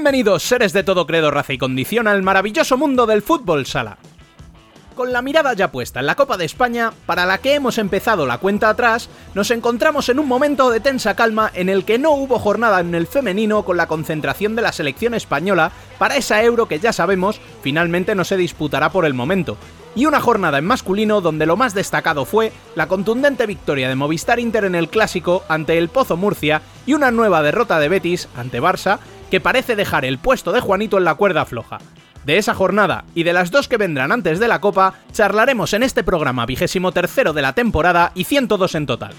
Bienvenidos, seres de todo credo, raza y condición, al maravilloso mundo del fútbol sala. Con la mirada ya puesta en la Copa de España, para la que hemos empezado la cuenta atrás, nos encontramos en un momento de tensa calma en el que no hubo jornada en el femenino con la concentración de la selección española para esa euro que ya sabemos finalmente no se disputará por el momento, y una jornada en masculino donde lo más destacado fue la contundente victoria de Movistar Inter en el clásico ante el Pozo Murcia y una nueva derrota de Betis ante Barça que parece dejar el puesto de Juanito en la cuerda floja. De esa jornada y de las dos que vendrán antes de la Copa, charlaremos en este programa vigésimo tercero de la temporada y 102 en total.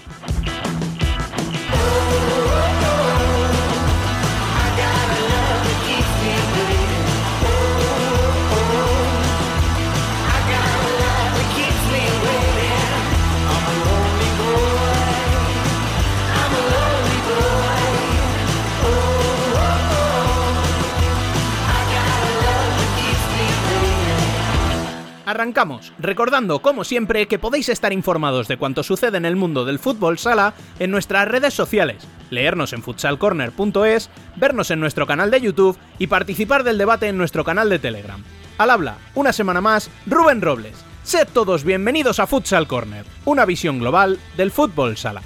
Arrancamos, recordando como siempre que podéis estar informados de cuanto sucede en el mundo del fútbol sala en nuestras redes sociales, leernos en futsalcorner.es, vernos en nuestro canal de YouTube y participar del debate en nuestro canal de Telegram. Al habla, una semana más, Rubén Robles. Sed todos bienvenidos a Futsal Corner, una visión global del fútbol sala.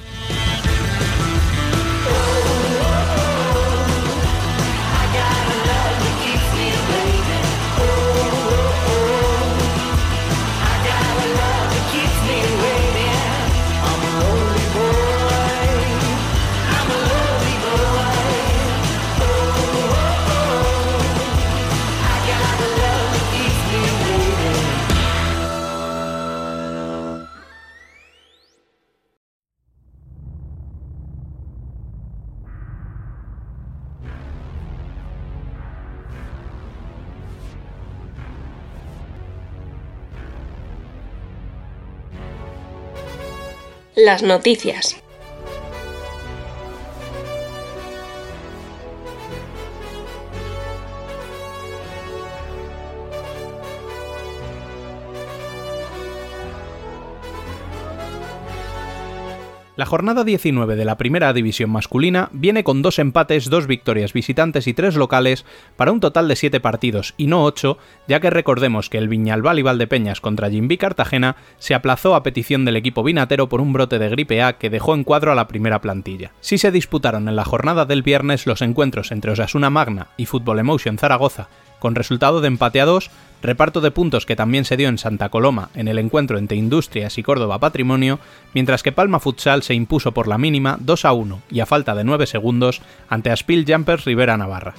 Las noticias. La jornada 19 de la primera división masculina viene con dos empates, dos victorias visitantes y tres locales para un total de 7 partidos y no 8, ya que recordemos que el Viñalbal y Valdepeñas contra Jimby Cartagena se aplazó a petición del equipo vinatero por un brote de gripe A que dejó en cuadro a la primera plantilla. Sí se disputaron en la jornada del viernes los encuentros entre Osasuna Magna y Fútbol Emotion Zaragoza, con resultado de empate a 2 reparto de puntos que también se dio en Santa Coloma en el encuentro entre Industrias y Córdoba Patrimonio, mientras que Palma Futsal se impuso por la mínima 2 a 1 y a falta de 9 segundos ante Aspil Jumpers Rivera Navarra.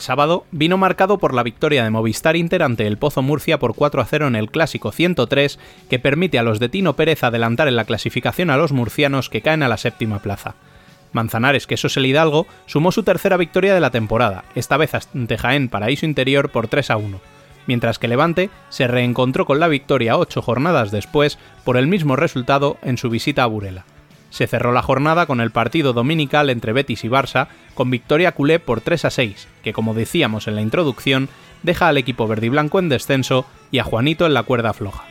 El sábado vino marcado por la victoria de Movistar Inter ante el Pozo Murcia por 4 a 0 en el Clásico 103, que permite a los de Tino Pérez adelantar en la clasificación a los murcianos que caen a la séptima plaza. Manzanares, que es el Hidalgo, sumó su tercera victoria de la temporada, esta vez ante Jaén Paraíso Interior por 3 a 1, mientras que Levante se reencontró con la victoria ocho jornadas después por el mismo resultado en su visita a Burela. Se cerró la jornada con el partido dominical entre Betis y Barça, con victoria culé por 3 a 6, que como decíamos en la introducción, deja al equipo verde y blanco en descenso y a Juanito en la cuerda floja.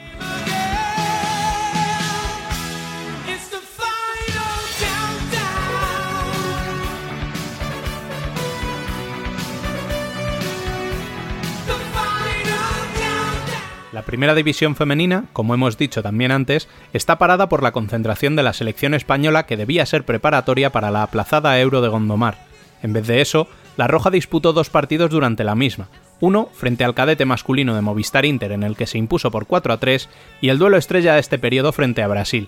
La primera división femenina, como hemos dicho también antes, está parada por la concentración de la selección española que debía ser preparatoria para la aplazada Euro de Gondomar. En vez de eso, la Roja disputó dos partidos durante la misma, uno frente al cadete masculino de Movistar Inter en el que se impuso por 4 a 3 y el duelo estrella de este periodo frente a Brasil.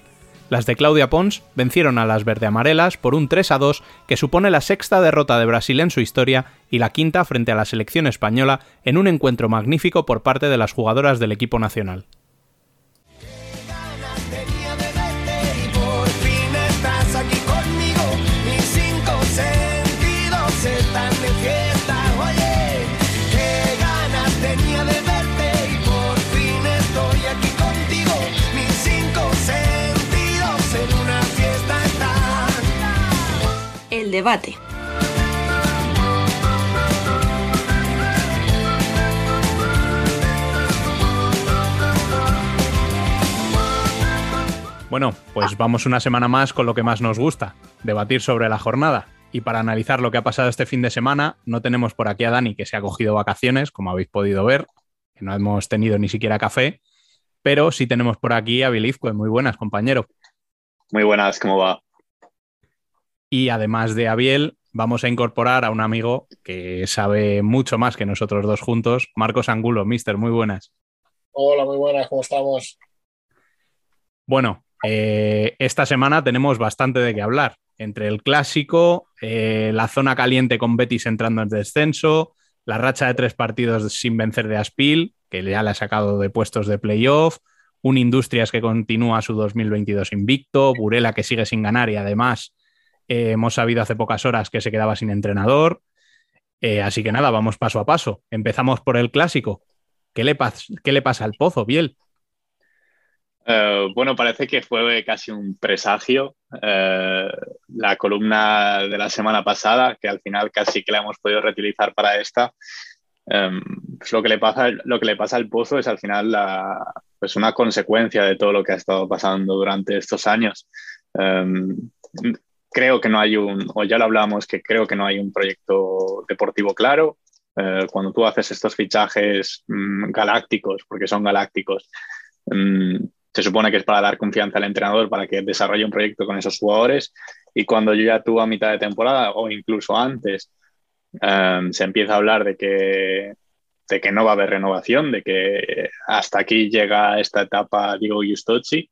Las de Claudia Pons vencieron a las verde-amarelas por un 3 a 2 que supone la sexta derrota de Brasil en su historia y la quinta frente a la selección española en un encuentro magnífico por parte de las jugadoras del equipo nacional. debate. Bueno, pues vamos una semana más con lo que más nos gusta, debatir sobre la jornada. Y para analizar lo que ha pasado este fin de semana, no tenemos por aquí a Dani, que se ha cogido vacaciones, como habéis podido ver, que no hemos tenido ni siquiera café, pero sí tenemos por aquí a Bilizco. Muy buenas, compañero. Muy buenas, ¿cómo va? Y además de Abiel, vamos a incorporar a un amigo que sabe mucho más que nosotros dos juntos, Marcos Angulo. Mister, muy buenas. Hola, muy buenas, ¿cómo estamos? Bueno, eh, esta semana tenemos bastante de qué hablar. Entre el clásico, eh, la zona caliente con Betis entrando en descenso, la racha de tres partidos sin vencer de Aspil, que ya le ha sacado de puestos de playoff, un Industrias que continúa su 2022 invicto, Burela que sigue sin ganar y además eh, hemos sabido hace pocas horas que se quedaba sin entrenador. así que nada, vamos paso a paso. Empezamos por el clásico. ¿Qué le, qué le pasa al Pozo, Biel? Eh, bueno, parece que fue casi un presagio eh, la columna de la semana pasada, que al final casi que la hemos podido reutilizar para esta. Em, pues lo, que le pasa, lo que le pasa al pozo es al final pues una consecuencia de todo lo que ha estado pasando durante estos años. Em, creo que no hay un, o ya lo hablamos, que creo que no hay un proyecto deportivo claro. Eh, cuando tú haces estos fichajes mm, galácticos, porque son galácticos, mm, se supone que es para dar confianza al entrenador para que desarrolle un proyecto con esos jugadores y cuando ya tuve a mitad de temporada o incluso antes em, se empieza a hablar de que, de que no va a haber renovación, de que hasta aquí llega esta etapa Diego Giustozzi,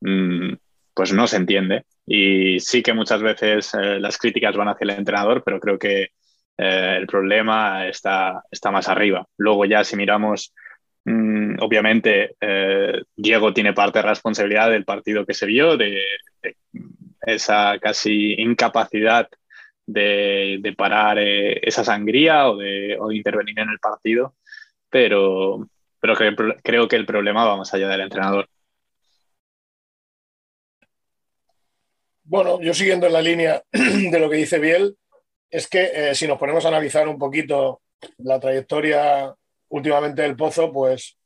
mm, pues no se entiende. Y sí que muchas veces eh, las críticas van hacia el entrenador, pero creo que eh, el problema está, está más arriba. Luego ya si miramos Mm, obviamente, eh, Diego tiene parte de responsabilidad del partido que se vio, de, esa casi incapacidad de, parar eh, esa sangría o de, intervenir en el partido, pero, pero creo que el problema va más allá del entrenador. Bueno, yo siguiendo en la línea de lo que dice Biel, es que eh, si nos ponemos a analizar un poquito la trayectoria últimamente del Pozo, pues,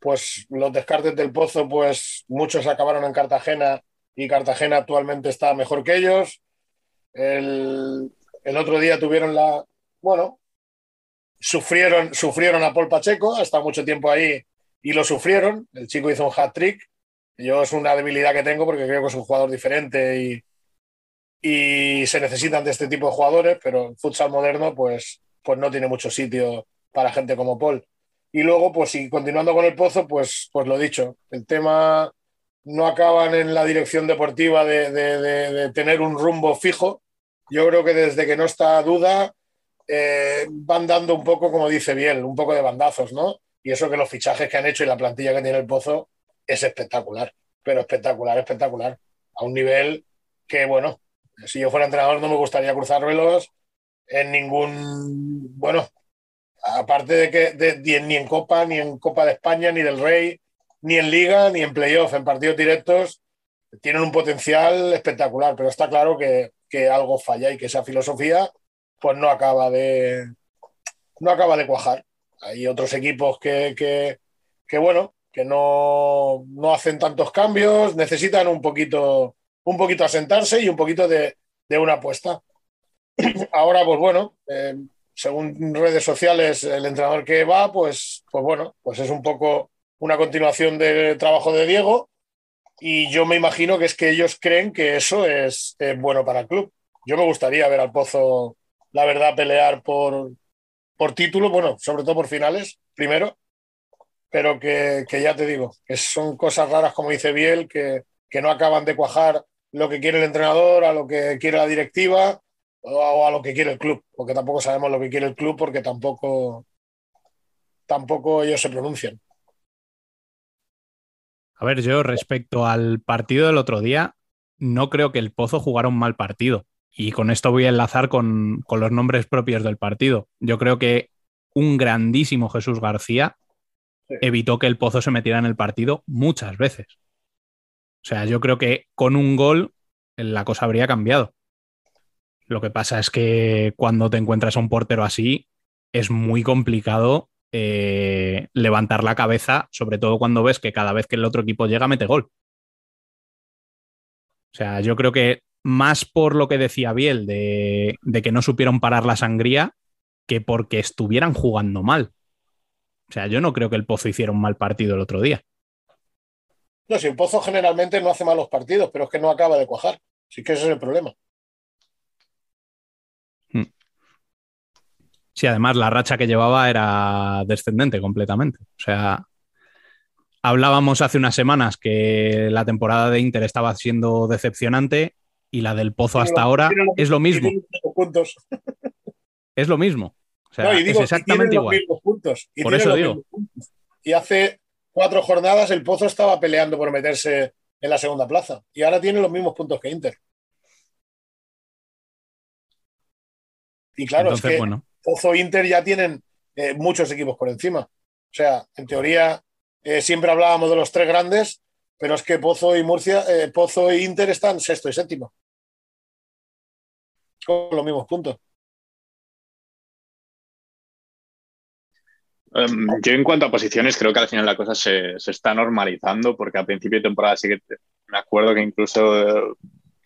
pues los descartes del Pozo, pues muchos acabaron en Cartagena y Cartagena actualmente está mejor que ellos. El, otro día tuvieron la, bueno, sufrieron, sufrieron a Paul Pacheco, hasta mucho tiempo ahí y lo sufrieron. El chico hizo un hat trick. Yo es una debilidad que tengo porque creo que es un jugador diferente y, y se necesitan de este tipo de jugadores, pero el futsal moderno pues, pues no tiene mucho sitio para gente como Paul. Y luego, pues si continuando con el pozo, pues, pues lo dicho, el tema no acaban en la dirección deportiva de, tener un rumbo fijo. Yo creo que desde que no está duda, eh, van dando un poco, como dice Biel, un poco de bandazos, ¿no? Y eso que los fichajes que han hecho y la plantilla que tiene el Pozo es espectacular, pero espectacular, espectacular. A un nivel que, bueno, si yo fuera entrenador no me gustaría cruzar velos en ningún, bueno, aparte de que ni en Copa, ni en Copa de España, ni del Rey, ni en Liga, ni en Playoff, en partidos directos, tienen un potencial espectacular, pero está claro que, algo falla y que esa filosofía pues no acaba de no acaba de cuajar. Hay otros equipos que, que, bueno, que no, no, hacen tantos cambios, necesitan un poquito, un poquito asentarse y un poquito de, una apuesta. Ahora, pues bueno, eh, según redes sociales, el entrenador que va, pues, pues bueno, pues es un poco una continuación del trabajo de Diego. Y yo me imagino que es que ellos creen que eso es, bueno para el club. Yo me gustaría ver al Pozo, la verdad, pelear por, por título, bueno, sobre todo por finales, primero, pero que, ya te digo, que son cosas raras, como dice Biel, que, que no acaban de cuajar lo que quiere el entrenador, a lo que quiere la directiva o a lo que quiere el club, porque tampoco sabemos lo que quiere el club porque tampoco, tampoco ellos se pronuncian. A ver, yo respecto al partido del otro día, no creo que el Pozo jugara un mal partido. Y con esto voy a enlazar con, con los nombres propios del partido. Yo creo que un grandísimo Jesús García evitó que el Pozo se metiera en el partido muchas veces. O sea, yo creo que con un gol la cosa habría cambiado. Lo que pasa es que cuando te encuentras a un portero así, es muy complicado eh, levantar la cabeza, sobre todo cuando ves que cada vez que el otro equipo llega mete gol. O sea, yo creo que más por lo que decía Biel de que no supieron parar la sangría que porque estuvieran jugando mal. O sea, yo no creo que el Pozo hiciera un mal partido el otro día. No, si el Pozo generalmente no hace malos partidos, pero es que no acaba de cuajar. Sí que ese es el problema. Sí, además la racha que llevaba era descendente completamente. O sea, hablábamos hace unas semanas que la temporada de Inter estaba siendo decepcionante y la del Pozo hasta ahora es lo mismo. Es lo mismo. O sea, es exactamente igual. Y por eso digo. Y hace cuatro jornadas el Pozo estaba peleando por meterse en la segunda plaza y ahora tiene los mismos puntos que Inter. Y claro, es que bueno. Pozo e Inter ya tienen eh, muchos equipos por encima. O sea, en teoría eh, siempre hablábamos de los tres grandes, pero es que Pozo y Murcia, eh, Pozo e Inter están sexto y séptimo. Con los mismos puntos. Em, yo en cuanto a posiciones creo que al final la cosa se, está normalizando porque al principio de temporada sí que me acuerdo que incluso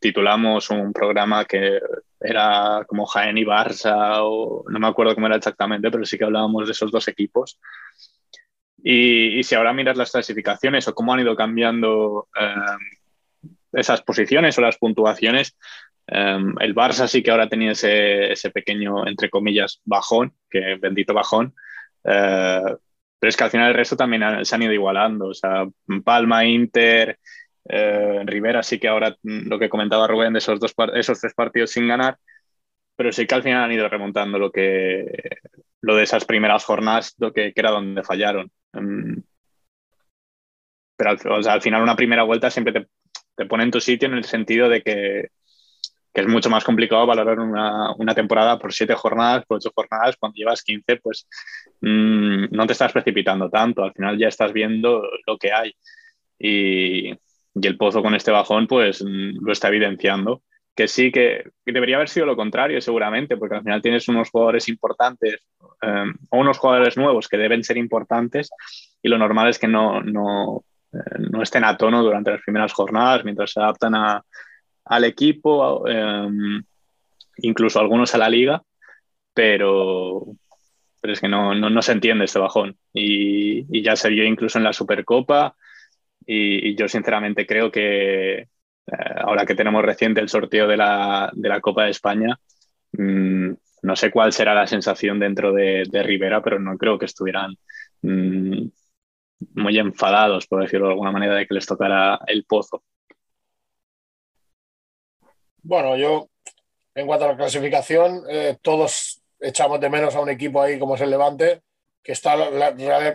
titulamos un programa que era como Jaén y Barça, o no me acuerdo cómo era exactamente, pero sí que hablábamos de esos dos equipos. Y, si ahora miras las clasificaciones o cómo han ido cambiando eh, esas posiciones o las puntuaciones, eh, el Barça sí que ahora tenía ese, ese, pequeño, entre comillas, bajón, que bendito bajón, eh, pero es que al final el resto también se han ido igualando. O sea, Palma, Inter, eh, Rivera sí que ahora mm, lo que comentaba Rubén de esos, dos, esos tres partidos sin ganar, pero sí que al final han ido remontando lo que lo de esas primeras jornadas, lo que, era donde fallaron. Mm. pero al, final una primera vuelta siempre te, te, pone en tu sitio en el sentido de que, que es mucho más complicado valorar una, una, temporada por siete jornadas, por ocho jornadas, cuando llevas 15, pues mm, no te estás precipitando tanto, al final ya estás viendo lo que hay. Y, y el Pozo con este bajón pues mm, lo está evidenciando. Que sí, que, debería haber sido lo contrario seguramente, porque al final tienes unos jugadores importantes em, o unos jugadores nuevos que deben ser importantes y lo normal es que no, no, eh, no estén a tono durante las primeras jornadas mientras se adaptan a, al equipo, em, incluso algunos a la liga, pero, pero es que no, no, no se entiende este bajón. Y, ya se vio incluso en la Supercopa y, yo sinceramente creo que eh, ahora que tenemos reciente el sorteo de la, de la Copa de España, mmm, no sé cuál será la sensación dentro de, de Rivera, pero no creo que estuvieran mmm, muy enfadados, por decirlo de alguna manera, de que les tocara el pozo. Bueno, yo, en cuanto a la clasificación, eh, todos echamos de menos a un equipo ahí como es el Levante, que está,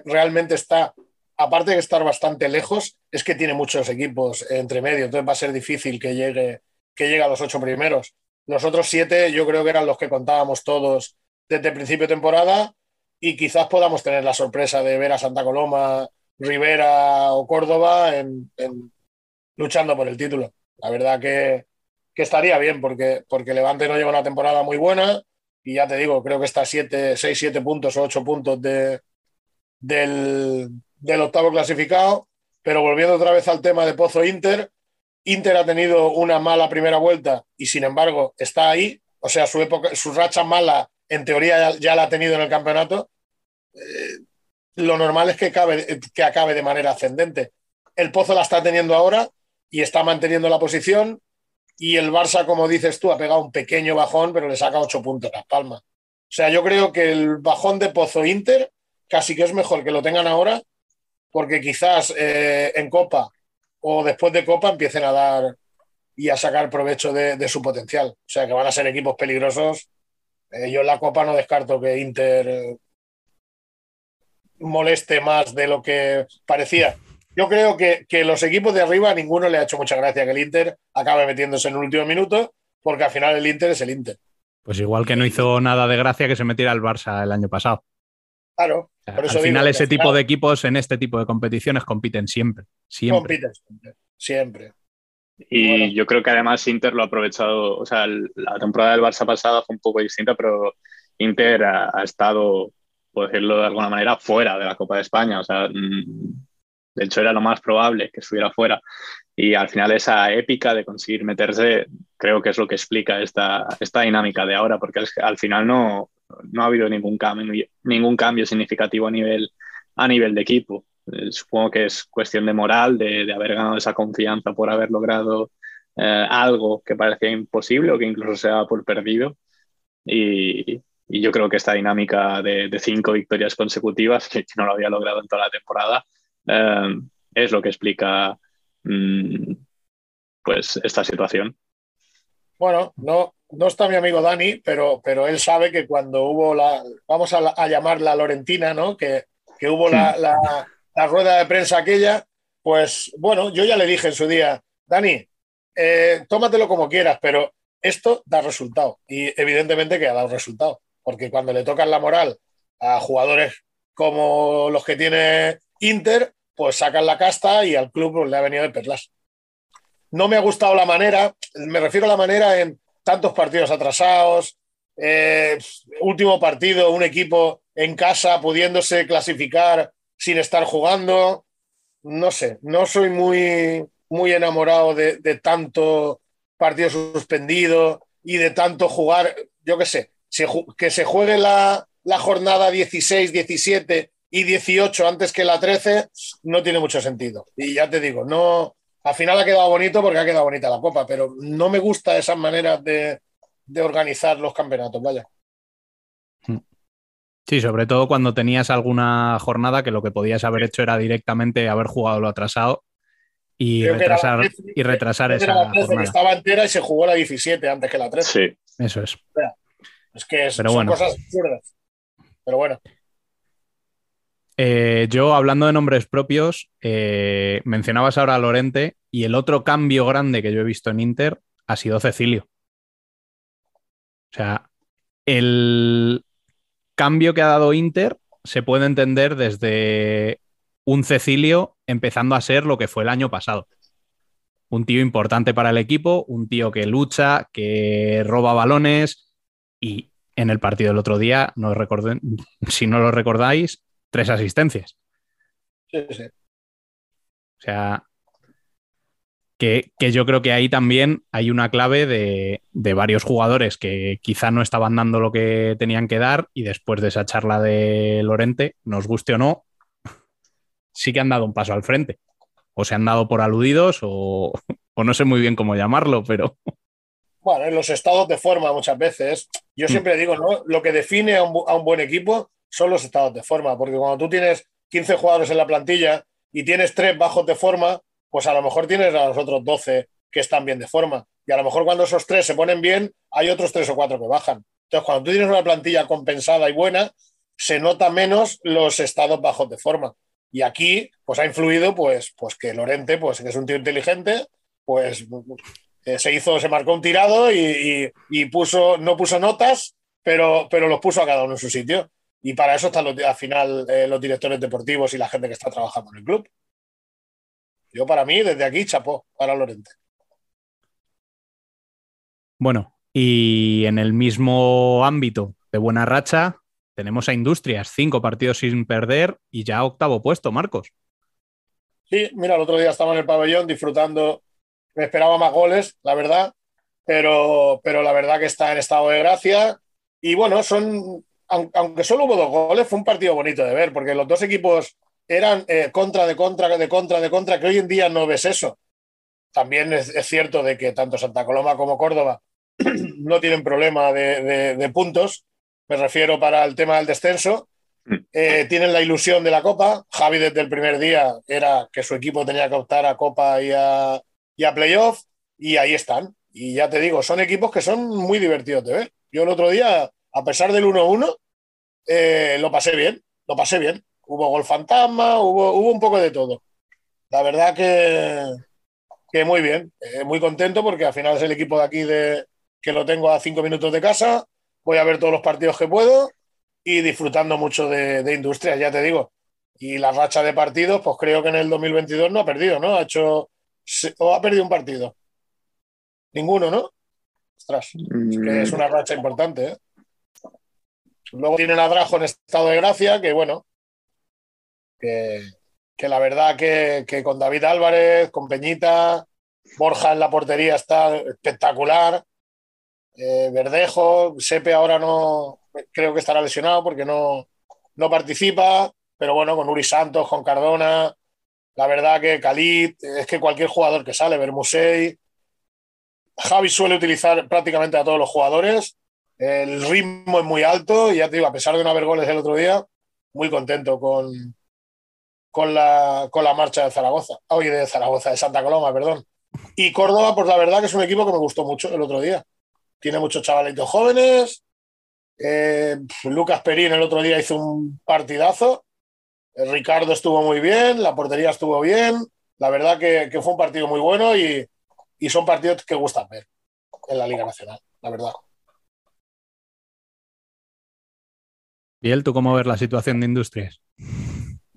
realmente está aparte de estar bastante lejos, es que tiene muchos equipos entre medio, entonces va a ser difícil que llegue, que llegue a los ocho primeros. Los otros siete yo creo que eran los que contábamos todos desde el principio de temporada y quizás podamos tener la sorpresa de ver a Santa Coloma, Rivera o Córdoba en, luchando por el título. La verdad que, que, estaría bien porque, porque Levante no lleva una temporada muy buena y ya te digo, creo que está siete, seis, siete puntos o ocho puntos de, del, del octavo clasificado, pero volviendo otra vez al tema de Pozo Inter, Inter ha tenido una mala primera vuelta y sin embargo está ahí, o sea, su, época, su racha mala en teoría ya, la ha tenido en el campeonato. Eh, lo normal es que, que acabe de manera ascendente. El Pozo la está teniendo ahora y está manteniendo la posición y el Barça, como dices tú, ha pegado un pequeño bajón, pero le saca ocho puntos a Palma. O sea, yo creo que el bajón de Pozo Inter casi que es mejor que lo tengan ahora porque quizás eh, en Copa o después de Copa empiecen a dar y a sacar provecho de, su potencial. O sea, que van a ser equipos peligrosos. Eh, yo en la Copa no descarto que Inter moleste más de lo que parecía. Yo creo que, que, los equipos de arriba, ninguno le ha hecho mucha gracia que el Inter acabe metiéndose en el último minuto, porque al final el Inter es el Inter. Pues igual que no hizo nada de gracia que se metiera el Barça el año pasado. Claro. Al final ese tipo de equipos en este tipo de competiciones compiten siempre. siempre. Compiten siempre. Y yo creo que además Inter lo ha aprovechado, o sea, la temporada del Barça pasada fue un poco distinta, pero Inter ha, estado, por decirlo de alguna manera, fuera de la Copa de España. O sea, mm, De hecho, era lo más probable que estuviera fuera. Y al final esa épica de conseguir meterse creo que es lo que explica esta, esta dinámica de ahora, porque al final no, no ha habido ningún cambio, ningún cambio significativo a nivel, a nivel de equipo. Eh, supongo que es cuestión de moral, de, de haber ganado esa confianza por haber logrado eh, algo que parecía imposible o que incluso se daba por perdido. Y, y yo creo que esta dinámica de, de cinco victorias consecutivas, que, no lo había logrado en toda la temporada, eh, es lo que explica mm, pues esta situación. Bueno, no, no está mi amigo Dani, pero, pero él sabe que cuando hubo la, vamos a, a llamarla Lorentina, ¿no? Que, que hubo la, la, la, rueda de prensa aquella, pues bueno, yo ya le dije en su día, Dani, eh, tómatelo como quieras, pero esto da resultado. Y evidentemente que ha dado resultado porque cuando le tocan la moral a jugadores como los que tiene Inter, pues sacan la casta y al club le ha venido de perlas. No me ha gustado la manera, me refiero a la manera en tantos partidos atrasados, eh, último partido, un equipo en casa pudiéndose clasificar sin estar jugando. No sé, no soy muy, muy enamorado de, de tanto partido suspendido y de tanto jugar, yo qué sé, que se juegue la, la jornada 16, 17 y 18 antes que la 13 no tiene mucho sentido. Y ya te digo, no, al final ha quedado bonito porque ha quedado bonita la copa, pero no me gusta esas maneras de, de organizar los campeonatos, vaya. Sí, sobre todo cuando tenías alguna jornada que lo que podías haber hecho era directamente haber jugado lo atrasado y Creo retrasar, 13, y retrasar esa la 13, jornada. estaba entera y se jugó la 17 antes que la 13. Sí. Eso es. O sea, es que es, son bueno. cosas absurdas. Pero bueno. Eh, yo, hablando de nombres propios, eh, mencionabas ahora a Lorente y el otro cambio grande que yo he visto en Inter ha sido Cecilio. O sea, el cambio que ha dado Inter se puede entender desde un Cecilio empezando a ser lo que fue el año pasado. Un tío importante para el equipo, un tío que lucha, que roba balones, y en el partido del otro día, si no lo recordáis, tres asistencias. Sí, sí. O sea, que, que, yo creo que ahí también hay una clave de, de, varios jugadores que quizá no estaban dando lo que tenían que dar y después de esa charla de Lorente, nos guste o no, sí que han dado un paso al frente. O se han dado por aludidos o, o no sé muy bien cómo llamarlo, pero bueno, en los estados de forma muchas veces. Yo mm. siempre digo, ¿no? Lo que define a un, a un, buen equipo son los estados de forma, porque cuando tú tienes 15 jugadores en la plantilla y tienes tres bajos de forma, pues a lo mejor tienes a los otros 12 que están bien de forma. Y a lo mejor cuando esos tres se ponen bien, hay otros tres o cuatro que bajan. Entonces, cuando tú tienes una plantilla compensada y buena, se nota menos los estados bajos de forma. Y aquí, pues ha influido, pues, pues que Lorente, pues que es un tío inteligente, pues eh, se hizo, se marcó un tirado y, y, y, puso, no puso notas, pero, pero los puso a cada uno en su sitio. Y para eso están los, al final eh, los directores deportivos y la gente que está trabajando en el club. Yo para mí, desde aquí, chapó para Lorente. Bueno, y en el mismo ámbito de buena racha, tenemos a Industrias, cinco partidos sin perder y ya octavo puesto, Marcos. Sí, mira, el otro día estaba en el pabellón disfrutando me esperaba más goles, la verdad, pero, pero la verdad que está en estado de gracia. Y bueno, son, aunque solo hubo dos goles, fue un partido bonito de ver, porque los dos equipos eran eh, contra de contra, de contra, de contra, que hoy en día no ves eso. También es, es cierto de que tanto Santa Coloma como Córdoba no tienen problema de, de, de, puntos, me refiero para el tema del descenso. Eh, tienen la ilusión de la Copa. Javi desde el primer día era que su equipo tenía que optar a Copa y a, y a playoff, y ahí están. Y ya te digo, son equipos que son muy divertidos de ver. Yo el otro día, a pesar del 1-1, eh, lo pasé bien, lo pasé bien. Hubo gol fantasma, hubo, hubo un poco de todo. La verdad que, que muy bien, eh, muy contento porque al final es el equipo de aquí de, que lo tengo a cinco minutos de casa. Voy a ver todos los partidos que puedo y disfrutando mucho de, de Industrias, ya te digo. Y la racha de partidos, pues creo que en el 2022 no ha perdido, ¿no? Ha hecho o ha perdido un partido. Ninguno, ¿no? Ostras, es que es una racha importante. ¿eh? Luego tienen a Drajo en estado de gracia, que bueno, que, la verdad que, con David Álvarez, con Peñita, Borja en la portería está espectacular. Eh, Verdejo, Sepe ahora no creo que estará lesionado porque no, no participa, pero bueno, con Uri Santos, con Cardona, la verdad que Khalid, es que cualquier jugador que sale, Bermusei, Javi suele utilizar prácticamente a todos los jugadores, el ritmo es muy alto y ya te digo, a pesar de no haber goles el otro día, muy contento con, con, la, con la marcha de Zaragoza, hoy de Zaragoza, de Santa Coloma, perdón. Y Córdoba, pues la verdad que es un equipo que me gustó mucho el otro día. Tiene muchos chavalitos jóvenes. Eh, Lucas Perín el otro día hizo un partidazo. Eh, Ricardo estuvo muy bien, la portería estuvo bien. La verdad que, fue un partido muy bueno y, y son partidos que gustan ver en la Liga Nacional, la verdad. Biel, ¿tú cómo ves la situación de Industrias?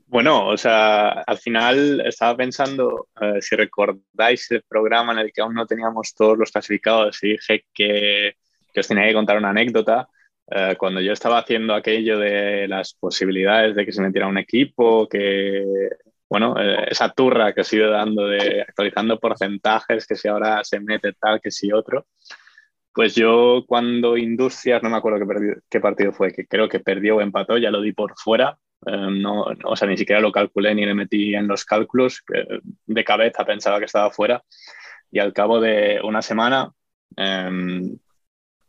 Bueno, o sea, al final estaba pensando, eh, si recordáis el programa en el que aún no teníamos todos los clasificados y dije que, os tenía que contar una anécdota, eh, cuando yo estaba haciendo aquello de las posibilidades de que se metiera un equipo, que, bueno, eh, esa turra que os he ido dando de actualizando porcentajes, que si ahora se mete tal, que si otro, pues yo cuando Industrias, no me acuerdo qué, partido fue, que creo que perdió o empató, ya lo di por fuera. Em, no, o sea, ni siquiera lo calculé ni le metí en los cálculos. de cabeza pensaba que estaba fuera. Y al cabo de una semana, em,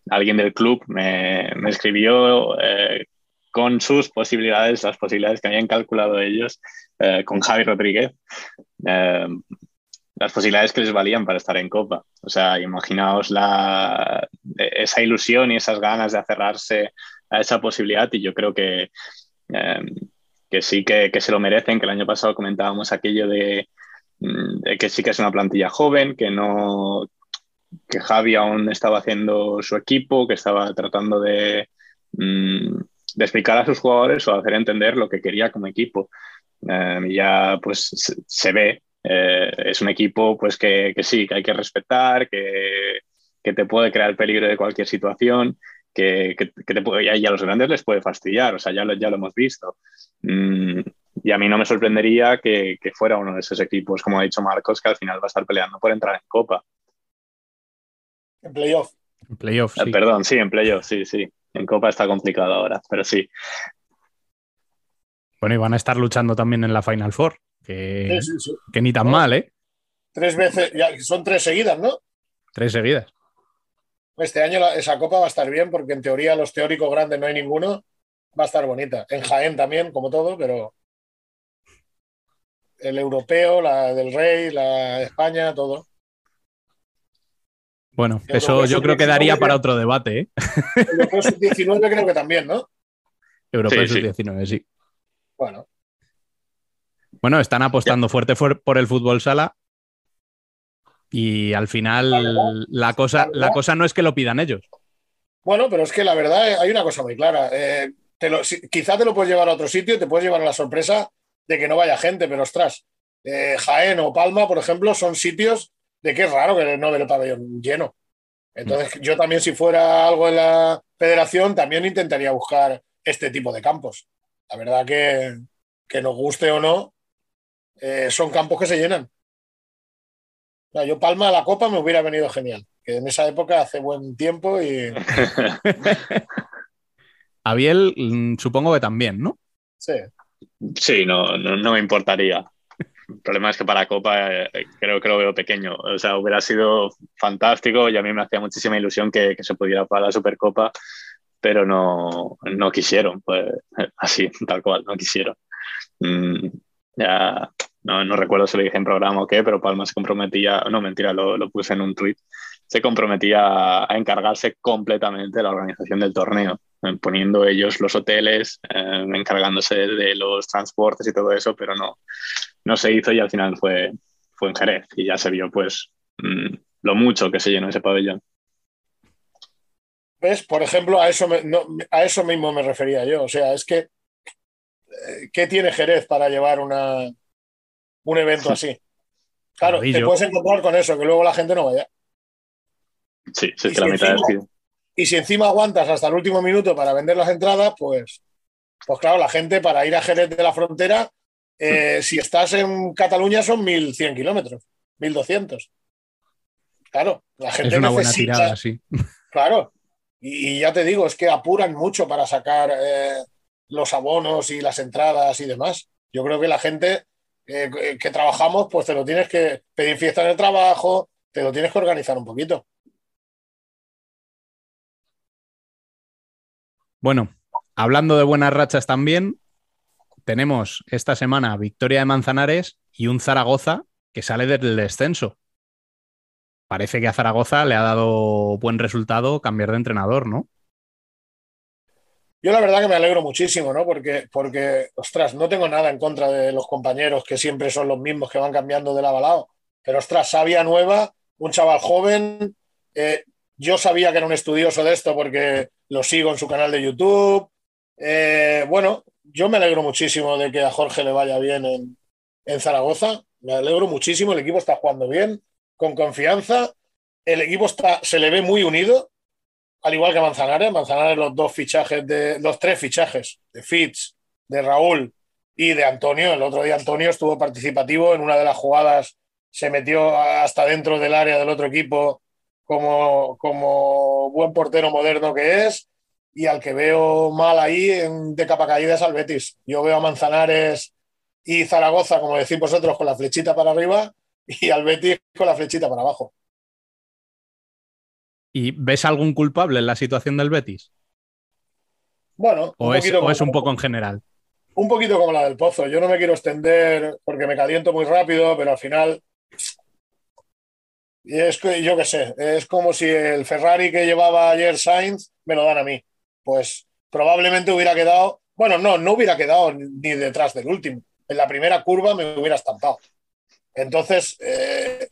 alguien del club me, me escribió eh, con sus posibilidades, las posibilidades que habían calculado ellos eh, con Javi Rodríguez. Las posibilidades que les valían para estar en Copa. O sea, imaginaos la, esa ilusión y esas ganas de aferrarse a esa posibilidad y yo creo que, em, que sí que, que, se lo merecen, que el año pasado comentábamos aquello de, mm, que sí que es una plantilla joven, que no que Javi aún estaba haciendo su equipo, que estaba tratando de, mm, de explicar a sus jugadores o hacer entender lo que quería como equipo. Em, ya pues se ve eh, es un equipo pues que, sí, que hay que respetar, que, te puede crear peligro de cualquier situación, que, te puede, y a los grandes les puede fastidiar, o sea, ya lo, ya lo hemos visto. Mm, y a mí no me sorprendería que, fuera uno de esos equipos, como ha dicho Marcos, que al final va a estar peleando por entrar en Copa. En playoff. En playoff, eh, perdón, sí, en playoff, sí, sí. En Copa está complicado ahora, pero sí. Bueno, y van a estar luchando también en la Final Four. Que, que ni tan mal, ¿eh? Tres veces, ya, son tres seguidas, ¿no? Tres seguidas. Este año esa copa va a estar bien porque en teoría los teóricos grandes no hay ninguno. Va a estar bonita. En Jaén también, como todo, pero el europeo, la del Rey, la de España, todo. Bueno, eso yo creo que daría para otro debate. ¿eh? Europeo sub-19 creo que también, ¿no? Europeo sub-19, sí. Bueno, bueno, están apostando fuerte por el fútbol sala y al final la cosa, la cosa no es que lo pidan ellos. Bueno, pero es que la verdad eh, hay una cosa muy clara. Eh, quizá te lo puedes llevar a otro sitio, te puedes llevar a la sorpresa de que no vaya gente, pero ostras, eh, Jaén o Palma, por ejemplo, son sitios de que es raro que no ve el pabellón lleno. Entonces, yo también, si fuera algo en la federación, también intentaría buscar este tipo de campos. La verdad que, que nos guste o no, eh, son campos que se llenan. yo Palma a la Copa me hubiera venido genial, que en esa época hace buen tiempo y... Abiel, mm, supongo que también, ¿no? Sí. Sí, no, no, me importaría. El problema es que para Copa eh, creo que lo veo pequeño. O sea, hubiera sido fantástico y a mí me hacía muchísima ilusión que, se pudiera para la Supercopa, pero no, no quisieron, pues así, tal cual, no quisieron. Mm, ya no, no, recuerdo si lo dije en programa o qué, pero Palma se comprometía, no mentira, lo, lo puse en un tweet, se comprometía a encargarse completamente de la organización del torneo, eh, poniendo ellos los hoteles, eh, encargándose de los transportes y todo eso, pero no, no se hizo y al final fue, fue en Jerez y ya se vio pues mm, lo mucho que se llenó ese pabellón. ¿Ves? Por ejemplo, a eso, a eso mismo me refería yo. O sea, es que, eh, ¿qué tiene Jerez para llevar una, un evento así. Claro, te puedes encontrar con eso, que luego la gente no vaya. Sí, sí, la mitad Y si encima aguantas hasta el último minuto para vender las entradas, pues, pues claro, la gente para ir a Jerez de la Frontera Eh, si estás en Cataluña son 1.100 kilómetros, 1.200. Claro, la gente es una buena necesita- tirada, sí. Claro, y, y ya te digo, es que apuran mucho para sacar eh, los abonos y las entradas y demás. Yo creo que la gente eh, que- que trabajamos, pues te lo tienes que pedir fiesta en el trabajo, te lo tienes que organizar un poquito. Bueno, hablando de buenas rachas también, tenemos esta semana victoria de Manzanares y un Zaragoza que sale del descenso. Parece que a Zaragoza le ha dado buen resultado cambiar de entrenador, ¿no? Yo la verdad que me alegro muchísimo, ¿no? Porque, porque, ostras, no tengo nada en contra de los compañeros que siempre son los mismos que van cambiando de lado. Pero, ostras, sabia nueva, un chaval joven. eh, yo sabía que era un estudioso de esto porque lo sigo en su canal de YouTube. Eh, bueno, yo me alegro muchísimo de que a Jorge le vaya bien en, en Zaragoza. Me alegro muchísimo. El equipo está jugando bien, con confianza. El equipo está, se le ve muy unido al igual que Manzanares, Manzanares los dos fichajes de los tres fichajes de Fitz, de Raúl y de Antonio. El otro día Antonio estuvo participativo en una de las jugadas, se metió hasta dentro del área del otro equipo como, como buen portero moderno que es. Y al que veo mal ahí en, de capa caída al Betis. Yo veo a Manzanares y Zaragoza, como decís vosotros, con la flechita para arriba y al Betis con la flechita para abajo. ¿Y ves algún culpable en la situación del Betis? Bueno, ¿O es, o un poco en general? un poquito como la del pozo. Yo no me quiero extender porque me caliento muy rápido, pero al final. Y es que yo qué sé, es como si el Ferrari que llevaba ayer Sainz me lo dan a mí. Pues probablemente hubiera quedado. Bueno, no, no hubiera quedado ni detrás del último. En la primera curva me hubiera estampado. Entonces, eh,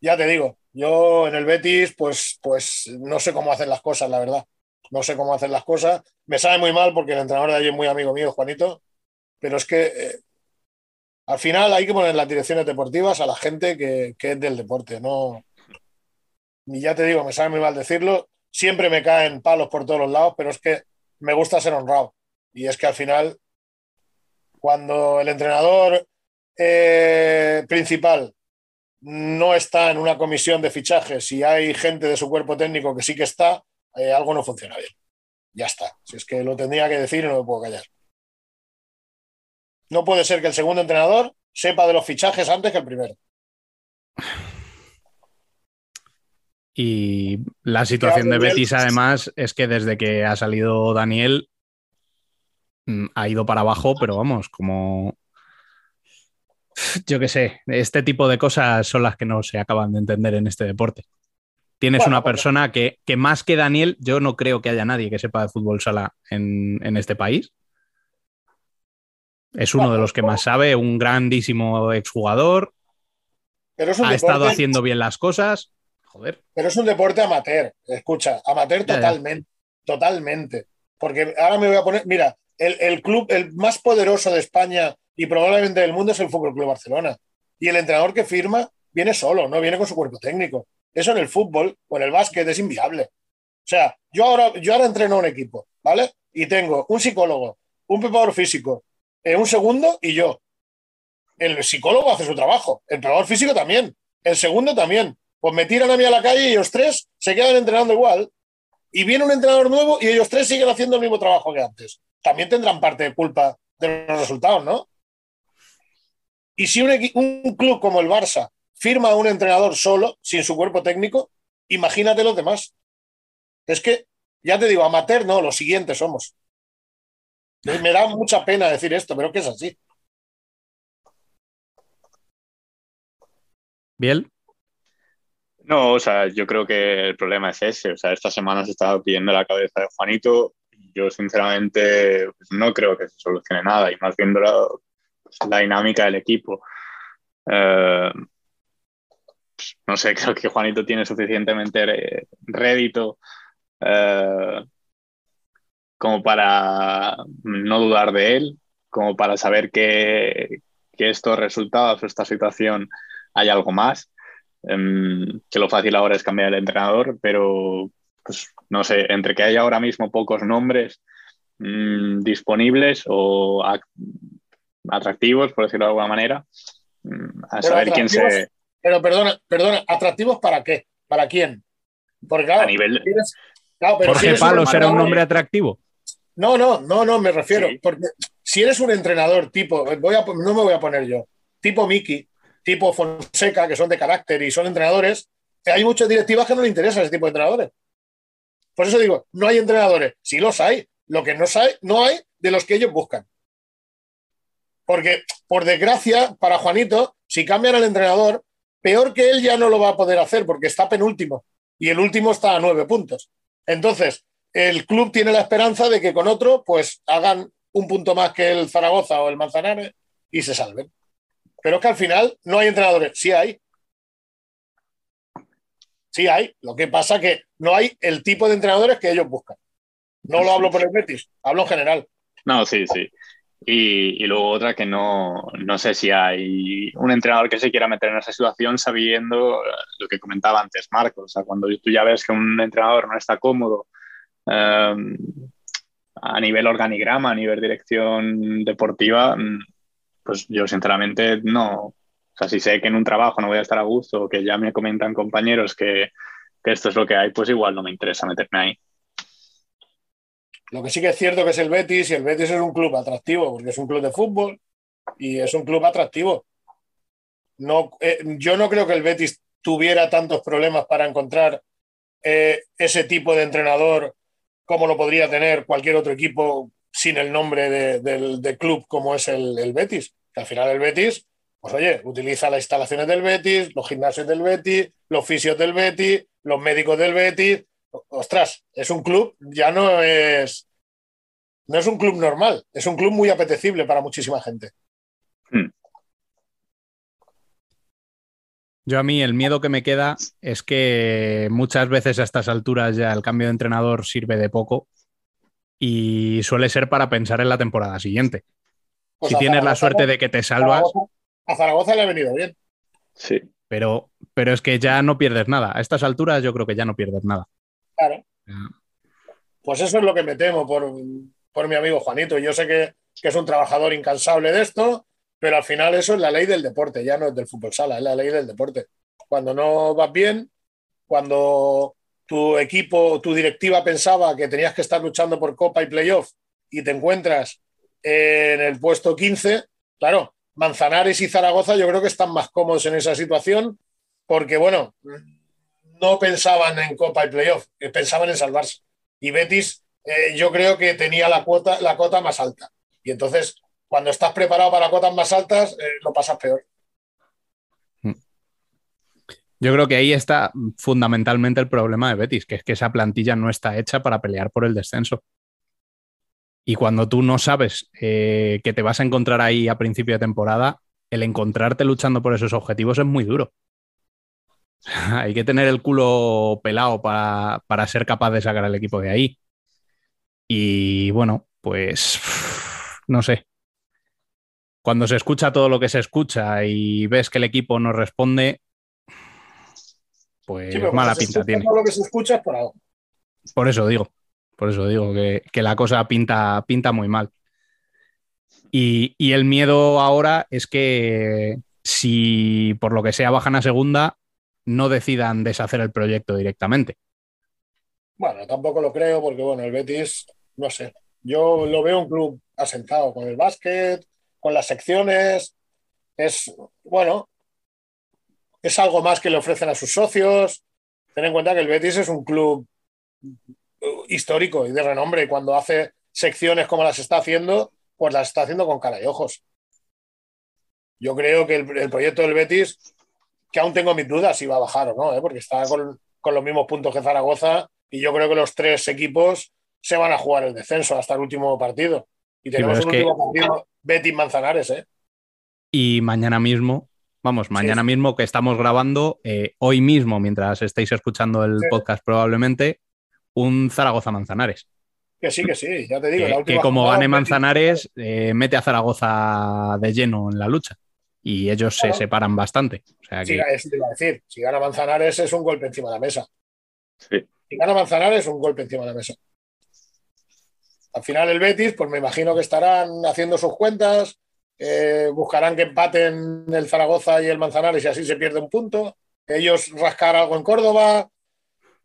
ya te digo, yo en el Betis, pues, pues no sé cómo hacen las cosas, la verdad. No sé cómo hacen las cosas. Me sabe muy mal porque el entrenador de allí es muy amigo mío, Juanito, pero es que eh, al final hay que poner las direcciones deportivas a la gente que, que es del deporte, no. Y ya te digo, me sabe muy mal decirlo, siempre me caen palos por todos los lados, pero es que me gusta ser honrado. Y es que al final, cuando el entrenador eh, principal no está en una comisión de fichajes y hay gente de su cuerpo técnico que sí que está, eh, algo no funciona bien. Ya está. Si es que lo tendría que decir y no me puedo callar. No puede ser que el segundo entrenador sepa de los fichajes antes que el primero. Y la situación de Betis, además, es que desde que ha salido Daniel mm, ha ido para abajo, pero vamos, como. Yo qué sé, este tipo de cosas son las que no se acaban de entender en este deporte. Tienes Bueno, una porque- persona que, que más que Daniel, yo no creo que haya nadie que sepa de fútbol sala en, en este país. Es uno de los que más sabe, un grandísimo exjugador, Pero es un ha deporte, estado haciendo bien las cosas. Joder. pero es un deporte amateur. Escucha, amateur totalmente. Totalmente. Porque ahora me voy a poner. Mira, el, el club, el más poderoso de España y probablemente del mundo es el Fútbol Club Barcelona. Y el entrenador que firma viene solo, no viene con su cuerpo técnico. Eso en el fútbol o en el básquet es inviable. O sea, yo ahora, yo ahora entreno un equipo, ¿vale? Y tengo un psicólogo, un preparador físico, eh, un segundo y yo. El psicólogo hace su trabajo, el preparador físico también, el segundo también. Pues me tiran a mí a la calle y ellos tres se quedan entrenando igual. Y viene un entrenador nuevo y ellos tres siguen haciendo el mismo trabajo que antes. También tendrán parte de culpa de los resultados, ¿no? Y si un, club como el Barça firma a un entrenador solo, sin su cuerpo técnico, imagínate los demás. Es que, ya te digo, amateur no, los siguientes somos. Me da mucha pena decir esto, pero que es así. Biel, No, o sea, yo creo que el problema es ese. O sea, esta semana se estaba pidiendo la cabeza de Juanito. y Yo, sinceramente, pues, no creo que se solucione nada. Y más viendo la, dinámica del equipo. Eh, no sé, creo que Juanito tiene suficientemente rédito eh, como para no dudar de él, como para saber que, que estos resultados o esta situación hay algo más. Em, que lo fácil ahora es cambiar el entrenador, pero pues no sé, entre que hay ahora mismo pocos nombres mm, disponibles o atractivos, por decirlo de alguna manera, mm, a saber quién se... Pero perdona, perdona, ¿atractivos para qué? ¿Para quién? Porque claro, a nivel... Jorge Palos era un nombre atractivo. No, no, no, no, me refiero. Porque si eres un entrenador tipo, voy a, no me voy a poner yo, tipo Miki, tipo Fonseca, que son de carácter y son entrenadores, hay muchas directivas que no le interesan ese tipo de entrenadores. Por eso digo, no hay entrenadores. Sí los hay. Lo que no hay, no hay de los que ellos buscan. Porque, por desgracia, para Juanito, si cambian al entrenador, peor que él ya no lo va a poder hacer porque está penúltimo y el último está a nueve puntos. Entonces, el club tiene la esperanza de que con otro, pues hagan un punto más que el Zaragoza o el Manzanares y se salven. Pero es que al final no hay entrenadores. Sí hay. Sí hay. Lo que pasa que no hay el tipo de entrenadores que ellos buscan. No lo hablo por el Betis, hablo en general. No, sí, sí. Y, y, luego otra que no, no sé si hay un entrenador que se quiera meter en esa situación sabiendo lo que comentaba antes Marcos. O sea, cuando tú ya ves que un entrenador no está cómodo um, a nivel organigrama, a nivel dirección deportiva, mm, pues yo sinceramente no. O sea, si sé que en un trabajo no voy a estar a gusto, o que ya me comentan compañeros que, que esto es lo que hay, pues igual no me interesa meterme ahí. Lo que sí que es cierto que es el Betis y el Betis es un club atractivo porque es un club de fútbol y es un club atractivo. No, eh, yo no creo que el Betis tuviera tantos problemas para encontrar eh, ese tipo de entrenador como lo podría tener cualquier otro equipo sin el nombre del club como es el, Betis. Al final el Betis, pues oye, utiliza las instalaciones del Betis, los gimnasios del Betis, los fisios del Betis, los médicos del Betis, ostras, es un club, ya no es, no es un club normal, es un club muy apetecible para muchísima gente. Hmm. Yo a mí el miedo que me queda es que muchas veces a estas alturas ya el cambio de entrenador sirve de poco y suele ser para pensar en la temporada siguiente. Pues si tienes la suerte de que te salvas... A Zaragoza le ha venido bien. Sí. Pero, pero es que ya no pierdes nada. A estas alturas yo creo que ya no pierdes nada. Claro. Pues eso es lo que me temo por, mi amigo Juanito. Yo sé que, es un trabajador incansable de esto, pero al final eso es la ley del deporte, ya no es del fútbol sala, es la ley del deporte. Cuando no vas bien, cuando tu equipo, tu directiva pensaba que tenías que estar luchando por Copa y Playoff y te encuentras en el puesto 15, claro, Manzanares y Zaragoza yo creo que están más cómodos en esa situación porque, bueno, no pensaban en Copa y Playoff, eh, pensaban en salvarse. Y Betis, eh, yo creo que tenía la cuota, la cota más alta. Y entonces, cuando estás preparado para cuotas más altas, eh, lo pasas peor. Yo creo que ahí está fundamentalmente el problema de Betis, que es que esa plantilla no está hecha para pelear por el descenso. Y cuando tú no sabes que te vas a encontrar ahí a principio de temporada, el encontrarte luchando por esos objetivos es muy duro. Hay que tener el culo pelado para, ser capaz de sacar al equipo de ahí. Y bueno, pues no sé. Cuando se escucha todo lo que se escucha y ves que el equipo no responde, pues mala pinta tiene. Lo que se escucha por, por eso digo, por eso digo que, la cosa pinta, pinta muy mal. Y, y, el miedo ahora es que si por lo que sea bajan a segunda, no decidan deshacer el proyecto directamente. Bueno, tampoco lo creo porque, bueno, el Betis, no sé, yo lo veo un club asentado con el básquet, con las secciones, es, bueno, es algo más que le ofrecen a sus socios. Ten en cuenta que el Betis es un club histórico y de renombre y cuando hace secciones como las está haciendo, pues las está haciendo con cara y ojos. Yo creo que el, el proyecto del Betis que aún tengo mis dudas si va a bajar o no, ¿eh? porque está con, los mismos puntos que Zaragoza y yo creo que los tres equipos se van a jugar el descenso hasta el último partido. Y tenemos un último partido Betis Manzanares. ¿eh? Y mañana mismo, vamos, mañana mismo que estamos grabando, eh, hoy mismo, mientras estáis escuchando el podcast probablemente, un Zaragoza Manzanares. Que sí, que sí, ya te digo. que como gane Manzanares, eh, mete a Zaragoza de lleno en la lucha y ellos se separan bastante. O sea que... sí, iba a decir, si gana Manzanares es un golpe encima de la mesa. Si gana Manzanares es un golpe encima de la mesa. Al final el Betis, pues me imagino que estarán haciendo sus cuentas eh, buscarán que empaten el Zaragoza y el Manzanares y así se pierde un punto. Ellos rascar algo en Córdoba.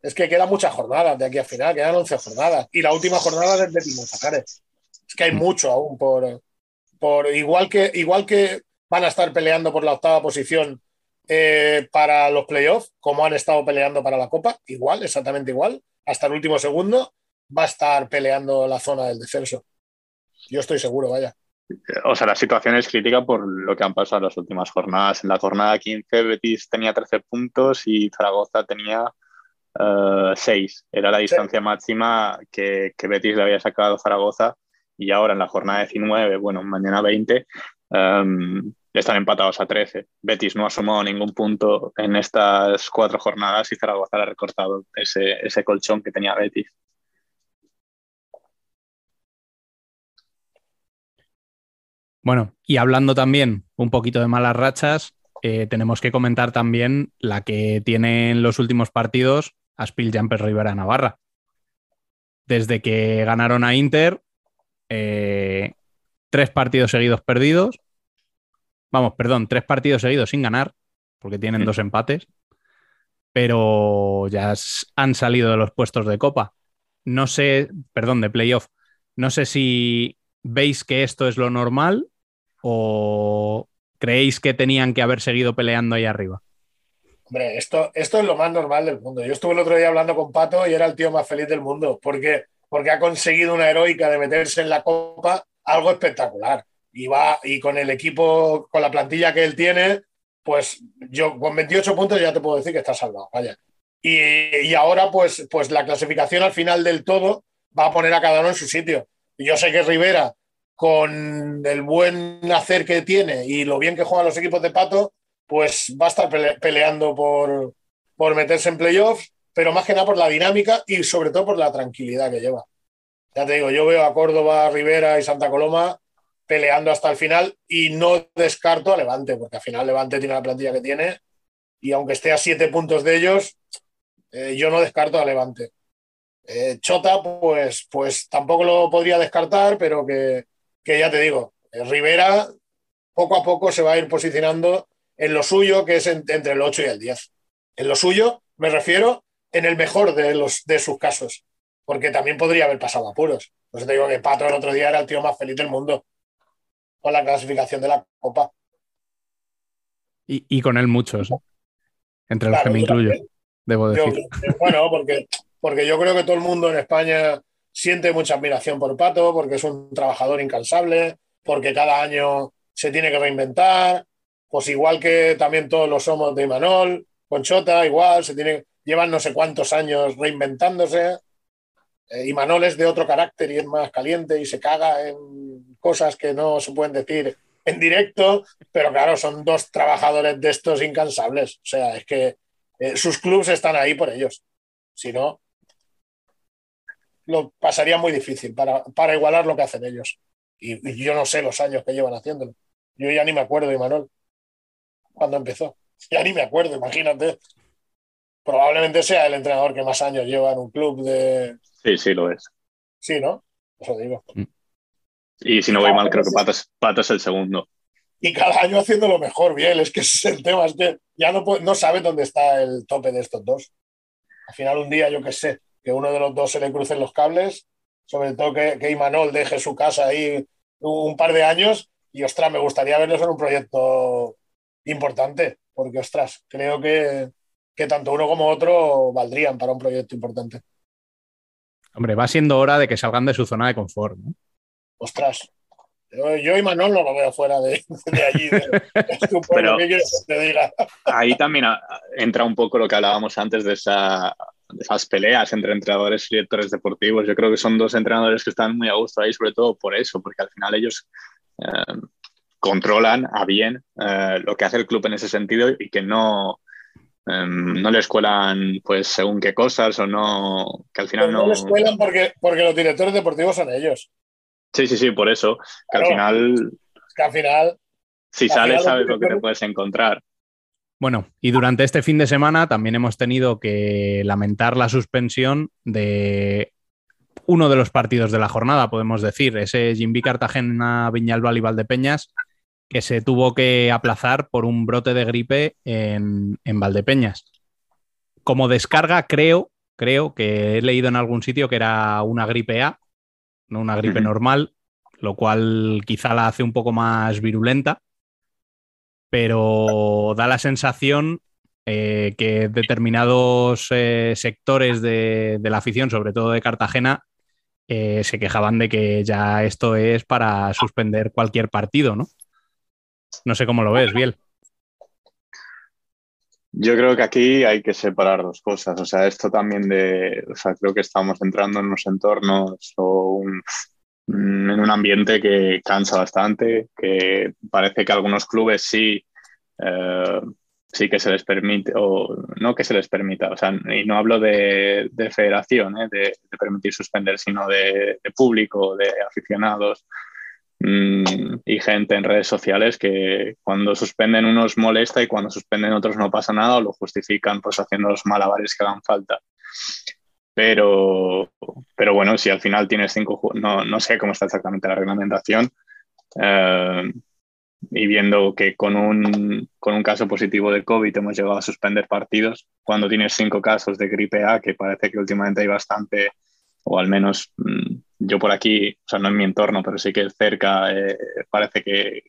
Es que quedan muchas jornadas de aquí a final, quedan 11 jornadas. Y la última jornada es de Manzanares. Es que hay mucho aún por, por igual que igual que van a estar peleando por la octava posición eh, para los playoffs, como han estado peleando para la Copa, igual, exactamente igual, hasta el último segundo, va a estar peleando la zona del descenso. Yo estoy seguro, vaya. O sea, la situación es crítica por lo que han pasado en las últimas jornadas. En la jornada 15, Betis tenía 13 puntos y Zaragoza tenía 6. Eh, Era la distancia máxima que, que, Betis le había sacado a Zaragoza. Y ahora en la jornada 19, bueno, mañana 20, um, están empatados a 13. Betis no ha sumado ningún punto en estas cuatro jornadas y Zaragoza le ha recortado ese, ese colchón que tenía Betis. Bueno, y hablando también un poquito de malas rachas, eh, tenemos que comentar también la que tiene en los últimos partidos Aspil Jumper Rivera Navarra. Desde que ganaron a Inter, eh, tres partidos seguidos perdidos. Vamos, perdón, tres partidos seguidos sin ganar, porque tienen dos empates, pero ya han salido de los puestos de copa. No sé, perdón, de playoff. No sé si veis que esto es lo normal o creéis que tenían que haber seguido peleando ahí arriba? Hombre, esto, esto es lo más normal del mundo. Yo estuve el otro día hablando con Pato y era el tío más feliz del mundo porque, porque ha conseguido una heroica de meterse en la copa, algo espectacular. Y va, y con el equipo, con la plantilla que él tiene, pues yo con 28 puntos ya te puedo decir que está salvado, vaya. Y, y, ahora, pues, pues la clasificación al final del todo va a poner a cada uno en su sitio. Yo sé que Rivera con el buen hacer que tiene y lo bien que juegan los equipos de Pato, pues va a estar peleando por, por meterse en playoffs, pero más que nada por la dinámica y sobre todo por la tranquilidad que lleva. Ya te digo, yo veo a Córdoba, Rivera y Santa Coloma peleando hasta el final y no descarto a Levante, porque al final Levante tiene la plantilla que tiene y aunque esté a siete puntos de ellos, eh, yo no descarto a Levante. Eh, Chota, pues, pues tampoco lo podría descartar, pero que, que ya te digo, eh, Rivera poco a poco se va a ir posicionando en lo suyo, que es entre el 8 y el 10. En lo suyo, me refiero, en el mejor de, los, de sus casos, porque también podría haber pasado apuros. Por te digo que Pato el otro día era el tío más feliz del mundo con la clasificación de la Copa. Y, con él muchos, ¿eh? entre los que me incluyo, debo decir. bueno, porque, porque yo creo que todo el mundo en España siente mucha admiración por Pato porque es un trabajador incansable, porque cada año se tiene que reinventar, pues igual que también todos lo somos de Imanol, Conchota, igual, se tiene, llevan no sé cuántos años reinventándose. Eh, Imanol es de otro carácter y es más caliente y se caga en cosas que no se pueden decir en directo, pero claro, son dos trabajadores de estos incansables. O sea, es que eh, sus clubes están ahí por ellos. Si no, lo pasaría muy difícil para, para igualar lo que hacen ellos. Y, yo no sé los años que llevan haciéndolo. Yo ya ni me acuerdo, Imanol, cuando empezó. Ya ni me acuerdo, imagínate. Probablemente sea el entrenador que más años lleva en un club de. Sí, sí, lo es. Sí, ¿no? Eso digo. Mm. Y si no voy mal, creo que Pato es, Pato es el segundo. Y cada año haciendo lo mejor, bien. Es que ese es el tema, es que ya no, no sabe dónde está el tope de estos dos. Al final, un día, yo qué sé, que uno de los dos se le crucen los cables, sobre todo que, que Imanol deje su casa ahí un par de años y, ostras, me gustaría verlos en un proyecto importante, porque, ostras, creo que, que tanto uno como otro valdrían para un proyecto importante. Hombre, va siendo hora de que salgan de su zona de confort. ¿no? Ostras, yo, y Manuel no lo veo fuera de, allí. Pero ahí también entra un poco lo que hablábamos antes de esa de esas peleas entre entrenadores y directores deportivos. Yo creo que son dos entrenadores que están muy a gusto ahí, sobre todo por eso, porque al final ellos eh, controlan a bien eh, lo que hace el club en ese sentido y que no, eh, no les cuelan pues según qué cosas o no, que al final no... No les cuelan porque, porque los directores deportivos son ellos. Sí, sí, sí, por eso, que al final... Que al final... Si sales sabes lo que te puedes encontrar. Bueno, y durante este fin de semana también hemos tenido que lamentar la suspensión de uno de los partidos de la jornada, podemos decir, ese Jimby Cartagena Viñalbal y Valdepeñas, que se tuvo que aplazar por un brote de gripe en, Valdepeñas. Como descarga, creo, creo que he leído en algún sitio que era una gripe A, no una gripe normal, lo cual quizá la hace un poco más virulenta, pero da la sensación eh, que determinados eh, sectores de, la afición, sobre todo de Cartagena, eh, se quejaban de que ya esto es para suspender cualquier partido, ¿no? No sé cómo lo ves, Biel. Yo creo que aquí hay que separar dos cosas. O sea, esto también de. O sea, creo que estamos entrando en unos entornos o en un ambiente que cansa bastante, que parece que algunos clubes sí sí que se les permite, o no que se les permita, o sea, y no hablo de, federación, ¿eh? de, permitir suspender, sino de, público, de aficionados y gente en redes sociales que cuando suspenden unos molesta y cuando suspenden otros no pasa nada o lo justifican pues haciendo los malabares que hagan falta. Pero, pero bueno, si al final tienes cinco, no, no sé cómo está exactamente la reglamentación, eh, y viendo que con un, con un caso positivo de COVID hemos llegado a suspender partidos, cuando tienes cinco casos de gripe A, que parece que últimamente hay bastante, o al menos mm, yo por aquí, o sea, no en mi entorno, pero sí que cerca, eh, parece que,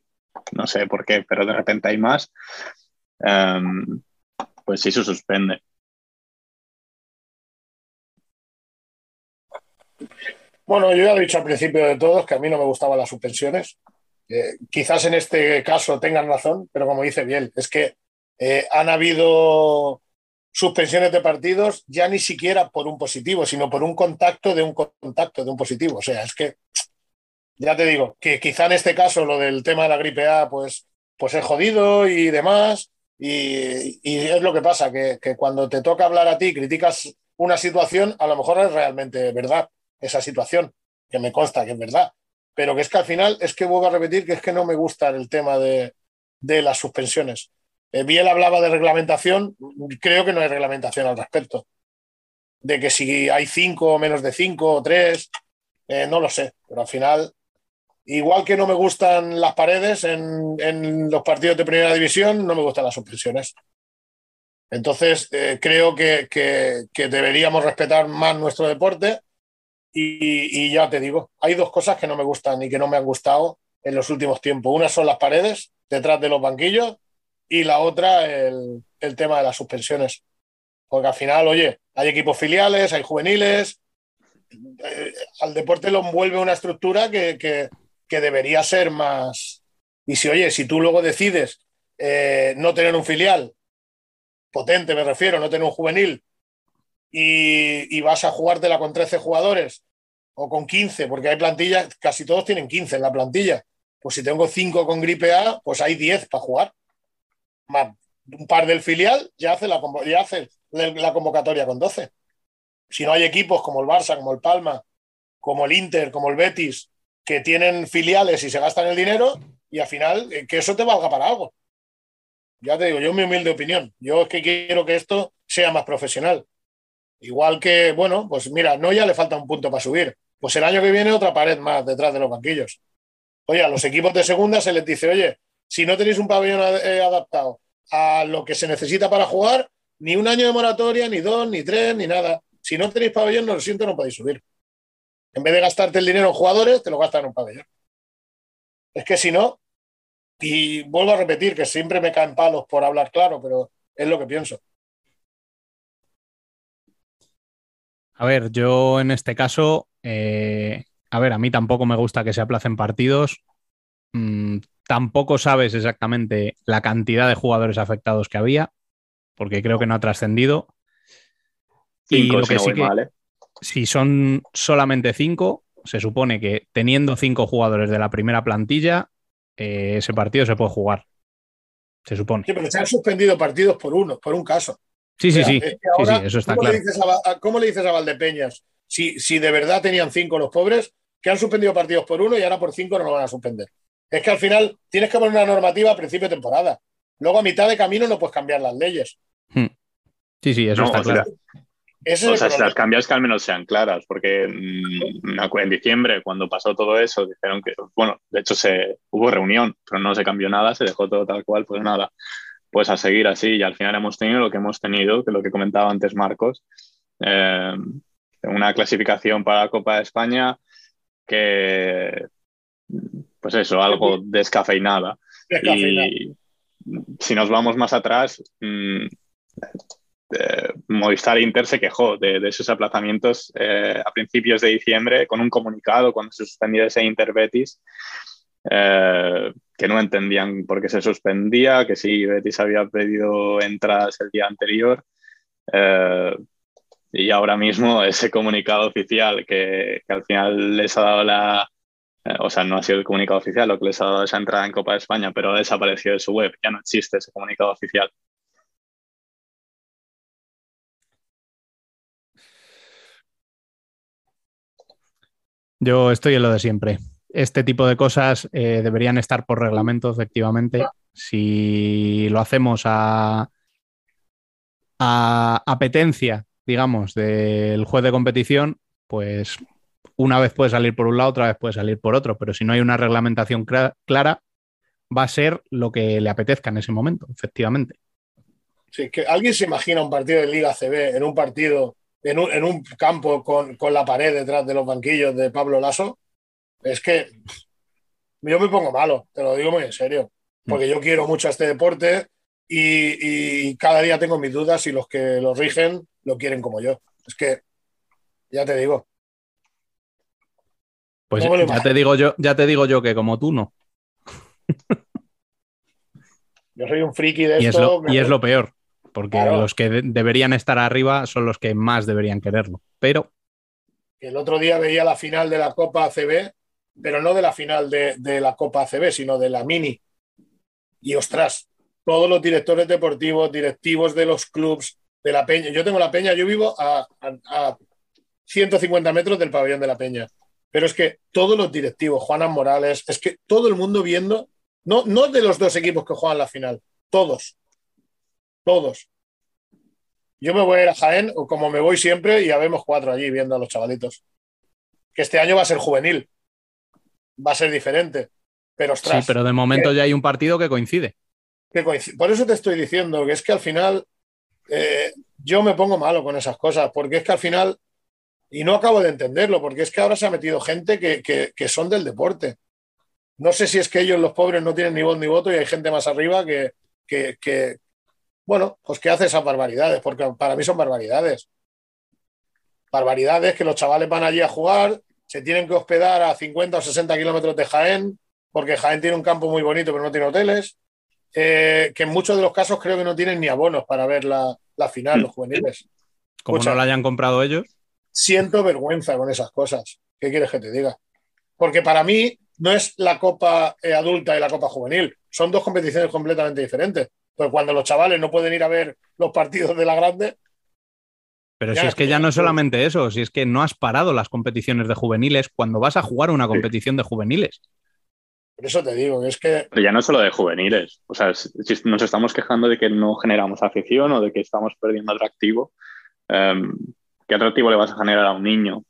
no sé por qué, pero de repente hay más, em, pues sí se suspende. Bueno, yo ya he dicho al principio de todos que a mí no me gustaban las suspensiones. Eh, quizás en este caso tengan razón, pero como dice Biel, es que eh, han habido suspensiones de partidos ya ni siquiera por un positivo, sino por un contacto de un contacto de un positivo. O sea, es que ya te digo que quizá en este caso lo del tema de la gripe A, pues, pues es jodido y demás. Y, es lo que pasa, que, que, cuando te toca hablar a ti, criticas una situación, a lo mejor es realmente verdad esa situación, que me consta que es verdad pero que es que al final es que vuelvo a repetir que es que no me gusta el tema de, las suspensiones. Eh, Biel hablaba de reglamentación, creo que no hay reglamentación al respecto. De que si hay cinco o menos de cinco o tres, eh, no lo sé, pero al final, igual que no me gustan las paredes en, los partidos de primera división, no me gustan las suspensiones. Entonces, eh, creo que, que deberíamos respetar más nuestro deporte y, ya te digo, hay dos cosas que no me gustan y que no me han gustado en los últimos tiempos. Una son las paredes detrás de los banquillos y la otra el, tema de las suspensiones. Porque al final, oye, hay equipos filiales, hay juveniles. Eh, al deporte lo envuelve una estructura que, debería ser más. Y si, oye, si tú luego decides eh, no tener un filial potente, me refiero, no tener un juvenil y, vas a jugártela con 13 jugadores o con 15, porque hay plantillas, casi todos tienen 15 en la plantilla. Pues si tengo 5 con gripe A, pues hay 10 para jugar. Un par del filial ya hace, la, ya hace la convocatoria con 12. Si no hay equipos como el Barça, como el Palma, como el Inter, como el Betis, que tienen filiales y se gastan el dinero, y al final eh, que eso te valga para algo. Ya te digo, yo mi humilde opinión. Yo es que quiero que esto sea más profesional. Igual que, bueno, pues mira, no ya le falta un punto para subir. Pues el año que viene otra pared más detrás de los banquillos. Oye, a los equipos de segunda se les dice, oye, si no tenéis un pabellón eh, adaptado a lo que se necesita para jugar, ni un año de moratoria, ni dos, ni tres, ni nada. Si no tenéis pabellón, no lo siento, no podéis subir. En vez de gastarte el dinero en jugadores, te lo gastan en un pabellón. Es que si no, y vuelvo a repetir que siempre me caen palos por hablar claro, pero es lo que pienso. A ver, yo en este caso, eh, a ver, a mí tampoco me gusta que se aplacen partidos. Mm, tampoco sabes exactamente la cantidad de jugadores afectados que había, porque creo que no ha trascendido. Y lo que sí que, ¿eh? si son solamente cinco, se supone que teniendo cinco jugadores de la primera plantilla, eh, ese partido se puede jugar. Se supone. Sí, pero se han suspendido partidos por uno, por un caso. Sí, sí, sí. eso está ¿cómo claro. Le a, ¿Cómo le dices a Valdepeñas si, si de verdad tenían cinco los pobres, que han suspendido partidos por uno y ahora por cinco no lo van a suspender? Es que al final tienes que poner una normativa a principio de temporada. Luego a mitad de camino no puedes cambiar las leyes. Hmm. Sí, sí, eso está claro. o sea, si las cambias que al menos sean claras, porque mm, en diciembre, cuando pasó todo eso, dijeron que, bueno, de hecho se, hubo reunión, pero no se cambió nada, se dejó todo tal cual, pues nada, pues a seguir así y al final hemos tenido lo que hemos tenido, que lo que comentaba antes Marcos, eh, una clasificación para la Copa de España que, pues eso, algo descafeinada. Y si nos vamos más atrás, mmm, Movistar Inter se quejó de, esos aplazamientos eh, a principios de diciembre con un comunicado cuando se suspendía ese Inter Betis, eh, que no entendían por qué se suspendía, que sí, Betis había pedido entradas el día anterior. y ahora mismo ese comunicado oficial que, que al final les ha dado la, eh, o sea, no ha sido el comunicado oficial lo que les ha dado esa entrada en Copa de España, pero ha desaparecido de su web, ya no existe ese comunicado oficial. Yo estoy en lo de siempre. Este tipo de cosas eh, deberían estar por reglamento, efectivamente. Si lo hacemos a, a apetencia, digamos, del juez de competición, pues una vez puede salir por un lado, otra vez puede salir por otro, pero si no hay una reglamentación clara, va a ser lo que le apetezca en ese momento, efectivamente. Sí, que alguien se imagina un partido de Liga CB en un partido, en un, campo con, la pared detrás de los banquillos de Pablo Lasso. Es que yo me pongo malo, te lo digo muy en serio, porque yo quiero mucho este deporte y, y cada día tengo mis dudas si los que lo rigen lo quieren como yo. Es que, ya te digo, pues ya te digo yo, ya te digo yo que como tú no. Yo soy un friki de y esto. Es lo, y es lo peor, porque los que deberían estar arriba son los que más deberían quererlo. Pero. El otro día veía la final de la Copa ACB, pero no de la final de, la Copa ACB, sino de la Mini. Y ostras, todos los directores deportivos, directivos de los clubs, de la Peña. Yo tengo la Peña, yo vivo a, a 150 metros del pabellón de la Peña. Pero es que todos los directivos, Juanan Morales, es que todo el mundo viendo, no, no de los dos equipos que juegan la final, todos, todos. Yo me voy a ir a Jaén, o como me voy siempre, y ya vemos cuatro allí viendo a los chavalitos. Que este año va a ser juvenil, va a ser diferente. Pero ostras, Sí, pero de momento ya hay un partido que coincide. Por eso te estoy diciendo que es que al final eh, yo me pongo malo con esas cosas, porque es que al final y no acabo de entenderlo, porque es que ahora se ha metido gente que, son del deporte. No sé si es que ellos, los pobres, no tienen ni voz ni voto y hay gente más arriba que, que, bueno, pues que hace esas barbaridades, porque para mí son barbaridades. Barbaridades que los chavales van allí a jugar, se tienen que hospedar a 50 o 60 kilómetros de Jaén, porque Jaén tiene un campo muy bonito, pero no tiene hoteles. Eh, que en muchos de los casos creo que no tienen ni abonos para ver la, final, los juveniles. Como no la hayan comprado ellos siento vergüenza con esas cosas. ¿Qué quieres que te diga? Porque para mí no es la Copa eh, Adulta y la Copa Juvenil. Son dos competiciones completamente diferentes. Pues cuando los chavales no pueden ir a ver los partidos de la grande. Pero si es que ya no es solamente eso, si es que no has parado las competiciones de juveniles cuando vas a jugar una competición de juveniles. Por eso te digo, es que. Pero ya no solo de juveniles. O sea, si nos estamos quejando de que no generamos afición o de que estamos perdiendo atractivo. Em, ¿qué atractivo le vas a generar a un niño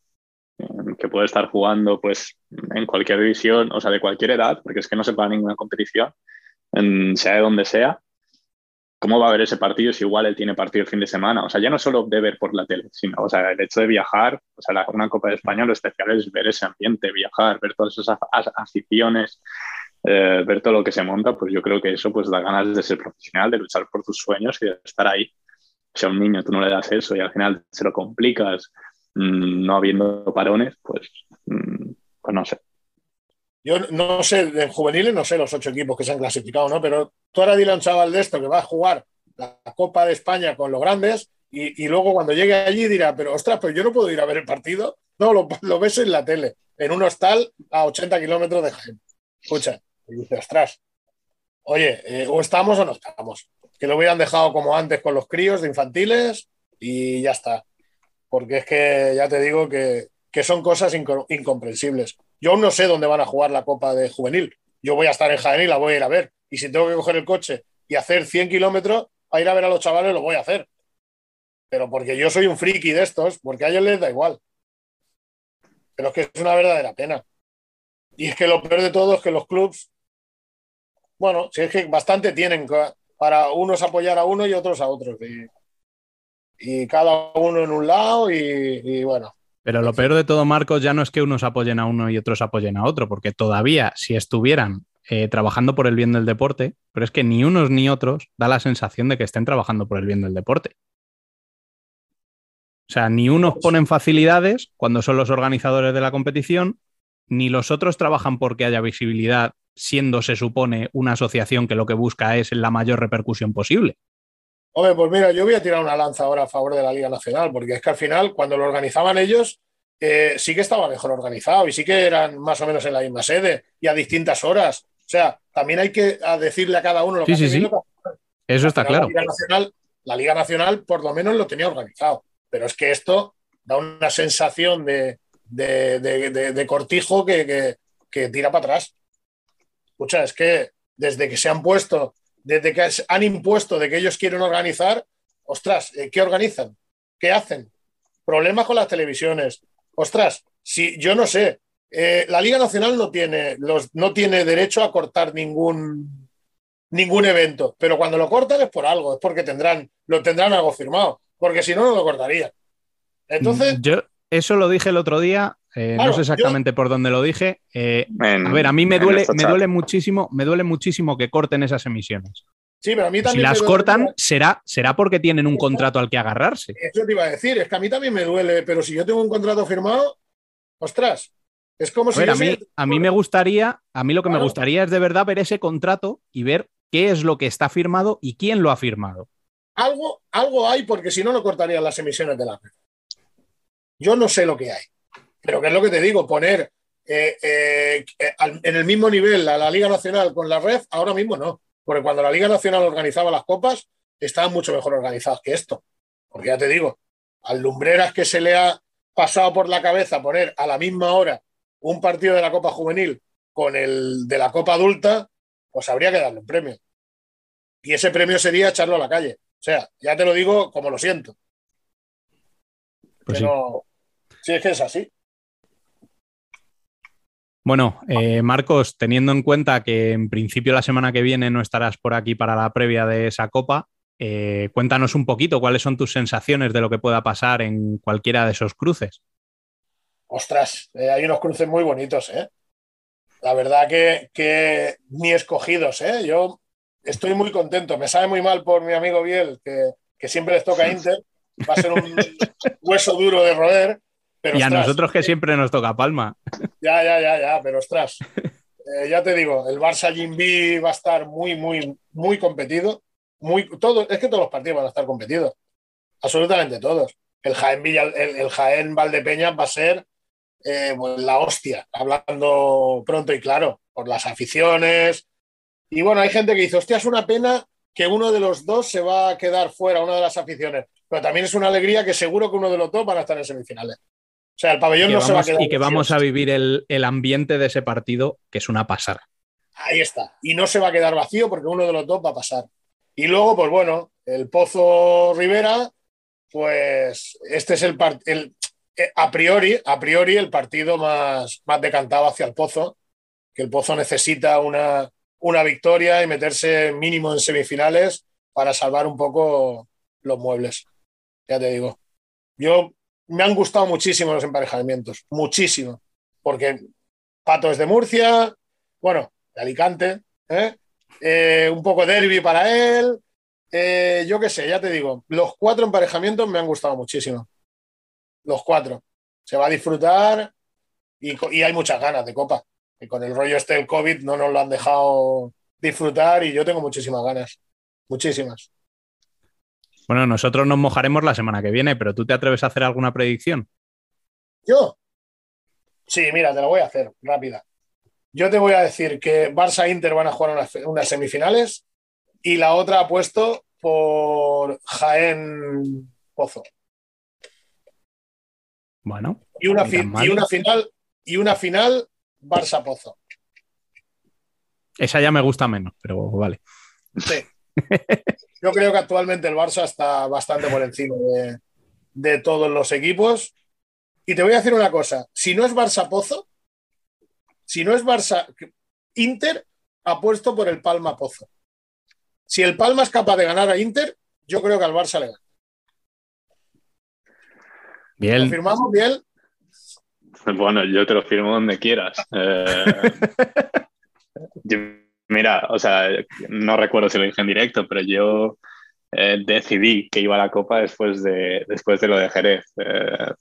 eh, que puede estar jugando pues, en cualquier división, o sea, de cualquier edad, porque es que no se paga ninguna competición, sea de donde sea? ¿Cómo va a ver ese partido si igual él tiene partido el fin de semana? O sea, ya no solo de ver por la tele, sino o sea, el hecho de viajar, o sea, una Copa de España lo especial es ver ese ambiente, viajar, ver todas esas aficiones, eh, ver todo lo que se monta, pues yo creo que eso pues da ganas de ser profesional, de luchar por tus sueños y de estar ahí si a un niño tú no le das eso y al final se lo complicas mm, no habiendo parones, pues, mm, pues no sé. Yo no sé, en juveniles no sé los ocho equipos que se han clasificado, ¿no? Pero tú ahora dile a un chaval de esto que va a jugar la Copa de España con los grandes y, luego cuando llegue allí dirá, pero ostras, pues yo no puedo ir a ver el partido. No, lo, lo ves en la tele, en un hostal a 80 kilómetros de Jaén. Escucha, y dice, ostras, oye, eh, o estamos o no estamos que lo hubieran dejado como antes con los críos de infantiles y ya está. Porque es que ya te digo que, son cosas incomprensibles. Yo aún no sé dónde van a jugar la Copa de Juvenil. Yo voy a estar en Jaén y la voy a ir a ver. Y si tengo que coger el coche y hacer 100 kilómetros a ir a ver a los chavales, lo voy a hacer. pero porque yo soy un friki de estos, porque a ellos les da igual. Pero es que es una verdadera pena. Y es que lo peor de todo es que los clubs, bueno, si es que bastante tienen para unos apoyar a uno y otros a otros. Y, cada uno en un lado y, bueno. Pero lo peor de todo, Marcos, ya no es que unos apoyen a uno y otros apoyen a otro, porque todavía si estuvieran eh, trabajando por el bien del deporte, pero es que ni unos ni otros da la sensación de que estén trabajando por el bien del deporte. O sea, ni unos ponen facilidades cuando son los organizadores de la competición, ni los otros trabajan porque haya visibilidad, siendo, se supone, una asociación que lo que busca es la mayor repercusión posible. Hombre, pues mira, yo voy a tirar una lanza ahora a favor de la Liga Nacional, porque es que al final, cuando lo organizaban ellos, eh, sí que estaba mejor organizado y sí que eran más o menos en la misma sede y a distintas horas. O sea, también hay que decirle a cada uno lo que sí, sí, sí. Eso está claro. La Liga, Nacional, por lo menos lo tenía organizado, pero es que esto da una sensación de, cortijo que, que tira para atrás. Escucha, es que desde que se han puesto desde que han impuesto de que ellos quieren organizar, ostras, eh, ¿qué organizan? ¿Qué hacen? Problemas con las televisiones. Ostras, si yo no sé, eh, la Liga Nacional no tiene, los, no tiene derecho a cortar ningún, ningún evento, pero cuando lo cortan es por algo, es porque tendrán, lo tendrán algo firmado, porque si no, no lo cortaría. Entonces. Yo eso lo dije el otro día eh, no sé exactamente por dónde lo dije. Eh, a ver, a mí me duele, me duele muchísimo, me duele muchísimo que corten esas emisiones. Sí, pero a mí también. Si las cortan, será, será porque tienen un contrato al que agarrarse. Eso te iba a decir, es que a mí también me duele, pero si yo tengo un contrato firmado, ostras, es como si. a, mí, a mí me gustaría, a mí lo que me gustaría es de verdad ver ese contrato y ver qué es lo que está firmado y quién lo ha firmado. Algo, algo hay, porque si no, no cortarían las emisiones de la red. Yo no sé lo que hay. Pero ¿qué es lo que te digo? Poner eh, eh, en el mismo nivel a la Liga Nacional con la red, ahora mismo no. Porque cuando la Liga Nacional organizaba las copas, estaban mucho mejor organizadas que esto. Porque ya te digo, al Lumbreras que se le ha pasado por la cabeza poner a la misma hora un partido de la Copa Juvenil con el de la Copa Adulta, pues habría que darle un premio. Y ese premio sería echarlo a la calle. O sea, ya te lo digo como lo siento. Pues Pero sí. Es que es así. Bueno, eh, Marcos, teniendo en cuenta que en principio la semana que viene no estarás por aquí para la previa de esa copa, eh, cuéntanos un poquito cuáles son tus sensaciones de lo que pueda pasar en cualquiera de esos cruces. Ostras, eh, hay unos cruces muy bonitos, ¿eh? La verdad que, ni escogidos, ¿eh? Yo estoy muy contento. Me sabe muy mal por mi amigo Biel, que, que siempre les toca Inter. Va a ser un hueso duro de roer, y a nosotros que eh, siempre nos toca Palma. Ya, ya, ya, ya, pero ostras. Eh, ya te digo, el Barça Jimby va a estar muy, muy, muy competido. Muy, todo, es que todos los partidos van a estar competidos. Absolutamente todos. El Jaén, Villa, el, Jaén Valdepeña va a ser eh, pues, la hostia, hablando pronto y claro, por las aficiones. Y bueno, hay gente que dice, hostia, es una pena que uno de los dos se va a quedar fuera, una de las aficiones. Pero también es una alegría que seguro que uno de los dos van a estar en semifinales. O sea, el pabellón no se va a quedar. Y que vamos a vivir el, ambiente de ese partido, que es una pasada. Ahí está. Y no se va a quedar vacío porque uno de los dos va a pasar. Y luego, pues bueno, el Pozo Rivera, pues este es el, el eh, a priori, a priori el partido más, más decantado hacia el Pozo, que el Pozo necesita una, una victoria y meterse mínimo en semifinales para salvar un poco los muebles. Ya te digo. Yo me han gustado muchísimo los emparejamientos, muchísimo, porque Pato es de Murcia, bueno, de Alicante, ¿eh? Eh, un poco derby para él, eh, yo qué sé, ya te digo, los cuatro emparejamientos me han gustado muchísimo, los cuatro, se va a disfrutar y, hay muchas ganas de copa, y con el rollo este del COVID no nos lo han dejado disfrutar y yo tengo muchísimas ganas, muchísimas. Bueno, nosotros nos mojaremos la semana que viene, pero ¿tú te atreves a hacer alguna predicción? ¿Yo? Sí, mira, te lo voy a hacer rápida. Yo te voy a decir que Barça e Inter van a jugar unas, semifinales y la otra ha puesto por Jaén Pozo. Bueno. Y una, y una final y una final Barça Pozo. Esa ya me gusta menos, pero vale. Sí. yo creo que actualmente el Barça está bastante por encima de, de todos los equipos. Y te voy a decir una cosa, si no es Barça Pozo, si no es Barça Inter, apuesto por el Palma Pozo. Si el Palma es capaz de ganar a Inter, yo creo que al Barça le gana. Bien. ¿Confirmamos, bien? Bueno, yo te lo firmo donde quieras. Eh, mira, o sea, no recuerdo si lo dije en directo, pero yo eh, decidí que iba a la Copa después de, después de lo de Jerez. Eh,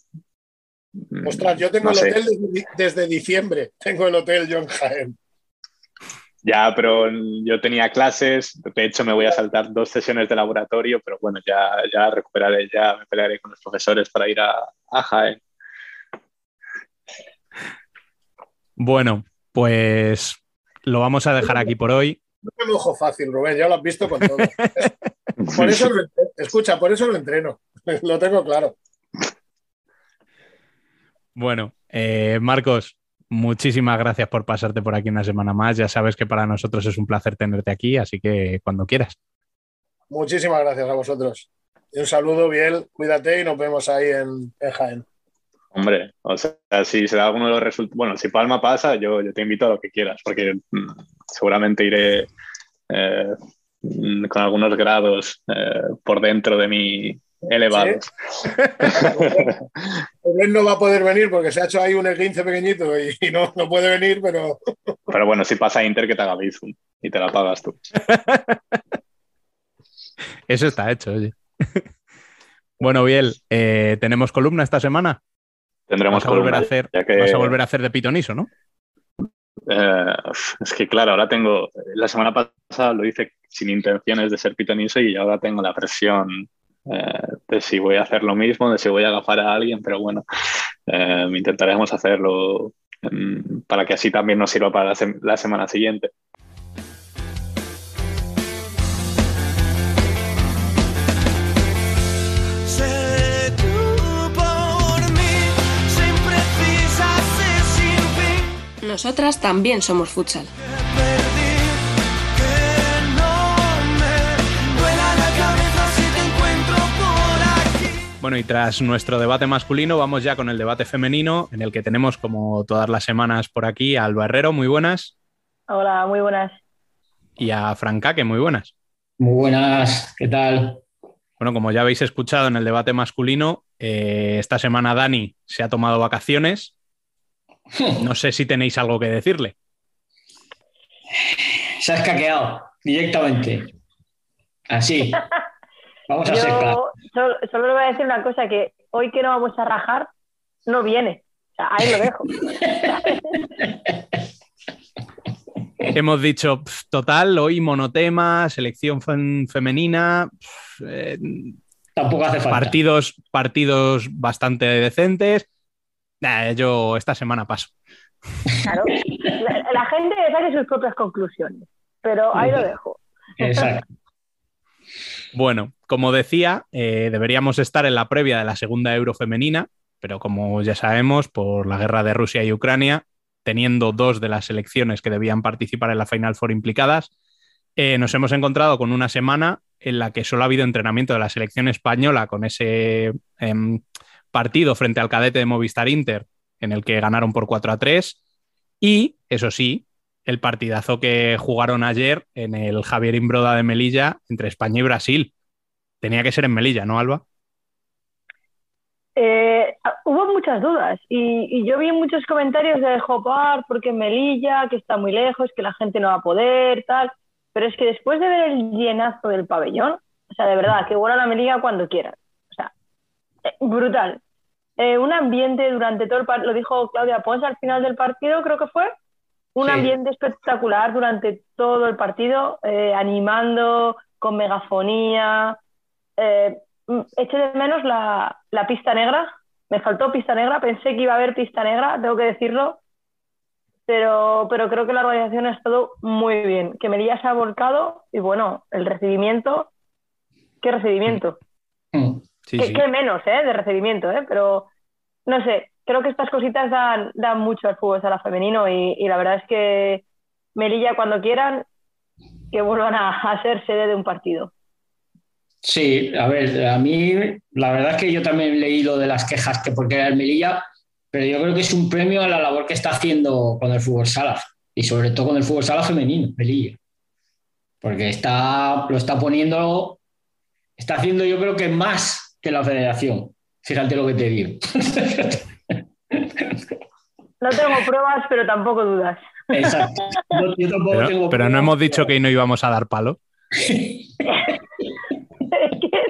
Ostras, yo tengo no el sé. hotel desde, desde diciembre. Tengo el hotel John Jaén. Ya, pero yo tenía clases, de hecho me voy a saltar dos sesiones de laboratorio, pero bueno, ya, ya recuperaré, ya me pelearé con los profesores para ir a, a Jaén. Bueno, pues lo vamos a dejar aquí por hoy. No me mojo fácil, Rubén, ya lo has visto con todo. Por eso lo entreno. Escucha, por eso lo entreno. Lo tengo claro. Bueno, eh, Marcos, muchísimas gracias por pasarte por aquí una semana más. Ya sabes que para nosotros es un placer tenerte aquí, así que cuando quieras. Muchísimas gracias a vosotros. Y un saludo, Biel, cuídate y nos vemos ahí en, en Jaén. Hombre, o sea, si se da alguno de los resultados, bueno, si Palma pasa, yo, yo te invito a lo que quieras, porque mm, seguramente iré eh, con algunos grados eh, por dentro de mi elevados. Rubén no va a poder venir porque se ha hecho ahí un esguince pequeñito y, y no, no puede venir, pero Pero bueno, si pasa Inter, que te haga Bizum y te la pagas tú. Eso está hecho, oye. Bueno, Biel, eh, ¿tenemos columna esta semana? Tendremos a, volver a hacer, que- vas a volver a hacer de pitoniso, ¿no? Eh, es que claro, ahora tengo, la semana pasada lo hice sin intenciones de ser pitoniso y ahora tengo la presión eh, de si voy a hacer lo mismo, de si voy a agafar a alguien, pero bueno, eh, intentaremos hacerlo mm, para que así también nos sirva para la, sem- la semana siguiente. Nosotras también somos futsal. Que que. Bueno, y tras nuestro debate masculino, vamos ya con el debate femenino, en el que tenemos, como todas las semanas por aquí, a Alba Herrero, muy buenas, Hola, muy buenas. y a Francaque, muy buenas. Muy buenas, ¿qué tal? Bueno, como ya habéis escuchado en el debate masculino, eh, esta semana Dani se ha tomado vacaciones. No sé si tenéis algo que decirle. Se ha escaqueado directamente. Así. Vamos a ser claros. Yo solo, solo le voy a decir una cosa, que hoy que no vamos a rajar, no viene. O sea, ahí lo dejo. Hemos dicho, pf, total, hoy monotema, selección fem- femenina, pf, eh, Tampoco hace falta. partidos, partidos bastante decentes. Nah, yo esta semana paso. Claro. La, la gente saque sus propias conclusiones, pero ahí lo dejo. Exacto. Bueno, como decía, eh, deberíamos estar en la previa de la segunda Euro femenina, pero como ya sabemos, por la guerra de Rusia y Ucrania, teniendo dos de las selecciones que debían participar en la Final Four implicadas, eh, nos hemos encontrado con una semana en la que solo ha habido entrenamiento de la selección española con ese em, partido frente al cadete de Movistar Inter, en el que ganaron por 4 a 3, y, eso sí, el partidazo que jugaron ayer en el Javier Imbroda de Melilla entre España y Brasil. Tenía que ser en Melilla, ¿no, Alba? Eh, hubo muchas dudas y, yo vi muchos comentarios de Jopar porque Melilla, que está muy lejos, que la gente no va a poder, tal. Pero es que después de ver el llenazo del pabellón, o sea, de verdad, que vuelan a Melilla cuando quieran. Brutal. Eh, un ambiente durante todo el partido, lo dijo Claudia Pons al final del partido, creo que fue. Un Sí. ambiente espectacular durante todo el partido, eh, animando, con megafonía. Eh, mm, eché de menos la, la pista negra. Me faltó pista negra, pensé que iba a haber pista negra, tengo que decirlo. Pero, pero creo que la organización ha estado muy bien. Que Melilla se ha volcado y bueno, el recibimiento. ¿Qué recibimiento? Mm. Sí, ¿Qué, sí. qué menos, ¿eh? De recibimiento, ¿eh? Pero no sé, creo que estas cositas dan, dan mucho al fútbol sala femenino y, y la verdad es que Melilla, cuando quieran, que vuelvan a, a ser sede de un partido. Sí, a ver, a mí la verdad es que yo también leí lo de las quejas que porque era el Melilla, pero yo creo que es un premio a la labor que está haciendo con el fútbol sala y sobre todo con el fútbol sala femenino, Melilla. Porque está, lo está poniendo, está haciendo yo creo que más que la federación. Fíjate lo que te digo. No tengo pruebas, pero tampoco dudas. Exacto. Yo, yo tampoco Pero, tengo pero no hemos dicho que no íbamos a dar palo.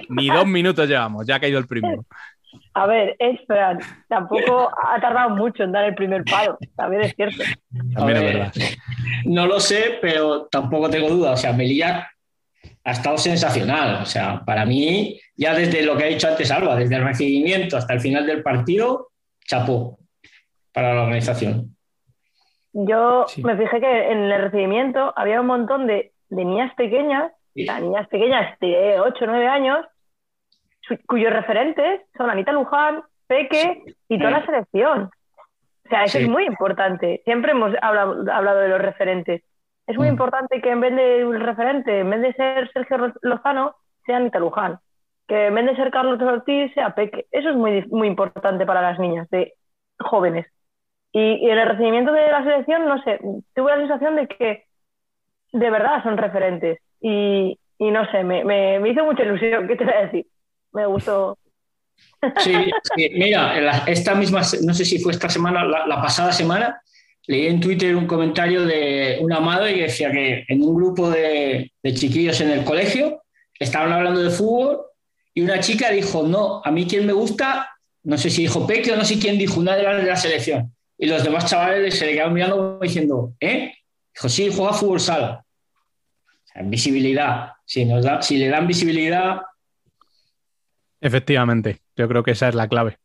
Ni dos minutos llevamos, ya ha caído el primero. a ver, es Fran, tampoco ha tardado mucho en dar el primer palo, también es cierto. También es ver, verdad. No lo sé, pero tampoco tengo duda. O sea, Melilla ha estado sensacional. O sea, para mí, ya desde lo que ha dicho antes Alba, desde el recibimiento hasta el final del partido, chapó para la organización. Yo Sí. me fijé que en el recibimiento había un montón de, de niñas pequeñas, sea, niñas pequeñas de 8 o 9 años, su- cuyos referentes son Anita Luján, Peque y toda la selección. O sea, eso Sí. es muy importante. Siempre hemos hablado, hablado de los referentes. Es muy Mm. importante que en vez de un referente, en vez de ser Sergio Lozano, sea Anita Luján. Que en vez de ser Carlos Ortiz, sea Peque. Eso es muy, muy importante para las niñas de jóvenes. Y, y en el recibimiento de la selección, no sé, tuve la sensación de que de verdad son referentes. Y, y no sé, me, me, me hizo mucha ilusión, ¿qué te voy a decir? Me gustó. Sí, sí, mira, esta misma, no sé si fue esta semana, la, la pasada semana, leí en Twitter un comentario de una madre que decía que en un grupo de, de chiquillos en el colegio estaban hablando de fútbol y una chica dijo, no, a mí quien me gusta, no sé si dijo Peque o no sé quién dijo, una de las de la selección. Y los demás chavales se le quedaron mirando diciendo, ¿eh? Dijo, sí, juega fútbol sala. O sea, visibilidad. Si, nos da, si le dan visibilidad, Efectivamente, yo creo que esa es la clave.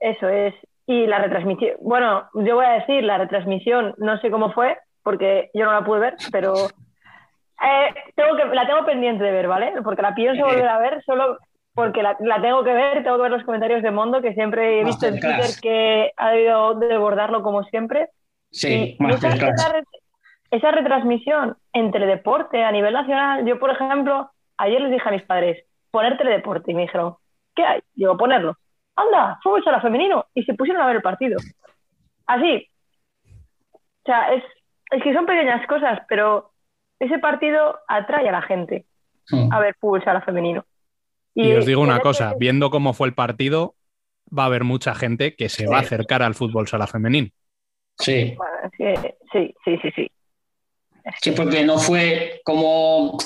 Eso es. Y la retransmisión, bueno, yo voy a decir, la retransmisión no sé cómo fue, porque yo no la pude ver, pero eh, tengo que, la tengo pendiente de ver, ¿vale? Porque la pienso volver a ver solo porque la, la tengo que ver, tengo que ver los comentarios de Mondo, que siempre he visto en Twitter que ha debido de bordarlo como siempre. sí, Y- esa, esa re- esa retransmisión en teledeporte a nivel nacional, yo por ejemplo, ayer les dije a mis padres, poner teledeporte, y me dijeron, ¿qué hay? Digo, ponerlo. Anda, fútbol sala femenino, y se pusieron a ver el partido. Así. O sea, es, es que son pequeñas cosas, pero ese partido atrae a la gente a ver fútbol sala femenino. Y os digo una cosa, viendo cómo fue el partido, va a haber mucha gente que se va a acercar al fútbol sala femenil. Sí, bueno, es que sí, sí, sí, sí. sí, porque no fue como,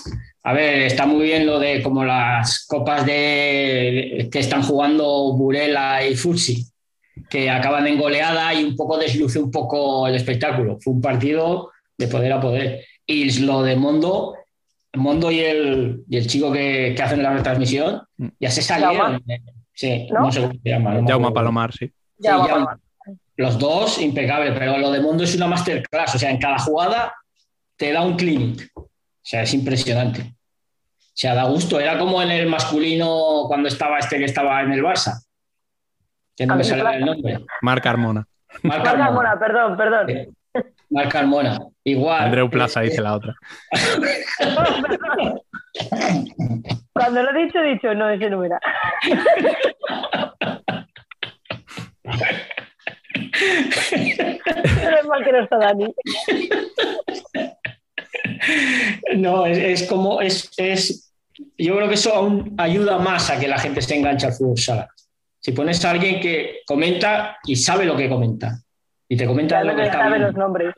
a ver, está muy bien lo de como las copas de que están jugando Burela y Futsi, que acaban en goleada y un poco desluce un poco el espectáculo. Fue un partido de poder a poder. Y lo de Mondo, Mondo y el, y el chico que, que hacen la retransmisión, ya se salieron. Sí, ¿No? no, sé cómo se llama. no me Jaume. Palomar, sí. Sí. Los dos, impecable, pero lo de Mondo es una masterclass, o sea, en cada jugada te da un clinic. O sea, es impresionante. O sea, da gusto. Era como en el masculino cuando estaba este que estaba en el Barça. Que no me sale el nombre. Marc Carmona. Marc. Carmona, perdón, perdón. Sí. Marc Carmona. Igual. Andreu Plaza Eh, dice la otra. Cuando lo he dicho, he dicho, no, ese no era. Menos mal que no está Dani. No, es, es como. Es, es, yo creo que eso aún ayuda más a que la gente se enganche al fútbol sala. Si pones a alguien que comenta y sabe lo que comenta. Y te comenta Ya lo que está sabe bien. los nombres.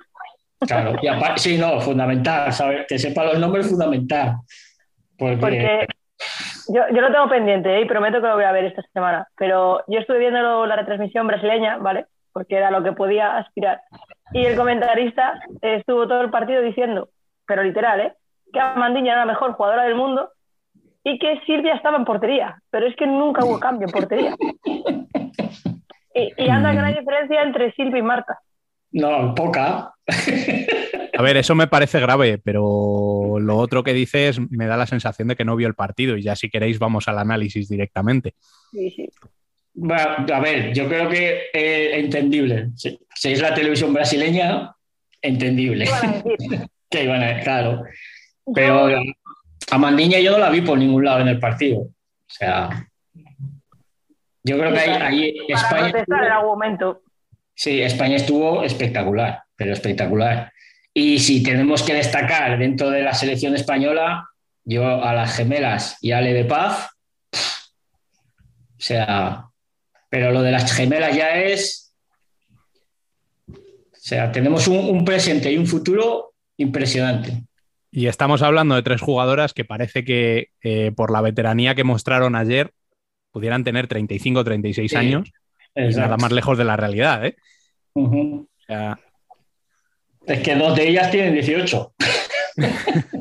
Claro, y aparte, sí, no, fundamental, ¿sabes? Que sepa los nombres fundamental. Porque, Porque yo, yo lo tengo pendiente ¿eh? y prometo que lo voy a ver esta semana. Pero yo estuve viendo la retransmisión brasileña, ¿vale? Porque era lo que podía aspirar. Y el comentarista estuvo todo el partido diciendo, pero literal, ¿eh? Que Amandiña era la mejor jugadora del mundo y que Silvia estaba en portería. Pero es que nunca hubo cambio en portería. Y, y anda que no hay diferencia entre Silvia y Marta. no, poca. A ver, eso me parece grave, pero lo otro que dices me da la sensación de que no vio el partido y ya si queréis vamos al análisis directamente. Sí, sí. Va, A ver, yo creo que eh, entendible. Si, si es la televisión brasileña, entendible. Que iban a- claro. Pero A Mandiña yo no la vi por ningún lado en el partido. O sea, yo creo que ahí, ahí España. estuvo- algún momento. Sí, España estuvo espectacular, pero espectacular. Y si tenemos que destacar dentro de la selección española, yo a las gemelas y a Ale de Paz, o sea, pero lo de las gemelas ya es, o sea, tenemos un, un presente y un futuro impresionante. Y estamos hablando de tres jugadoras que parece que eh, por la veteranía que mostraron ayer pudieran tener 35 o 36 Sí. años y nada más lejos de la realidad. ¿eh? Ujú. O sea, Es que dos de ellas tienen 18.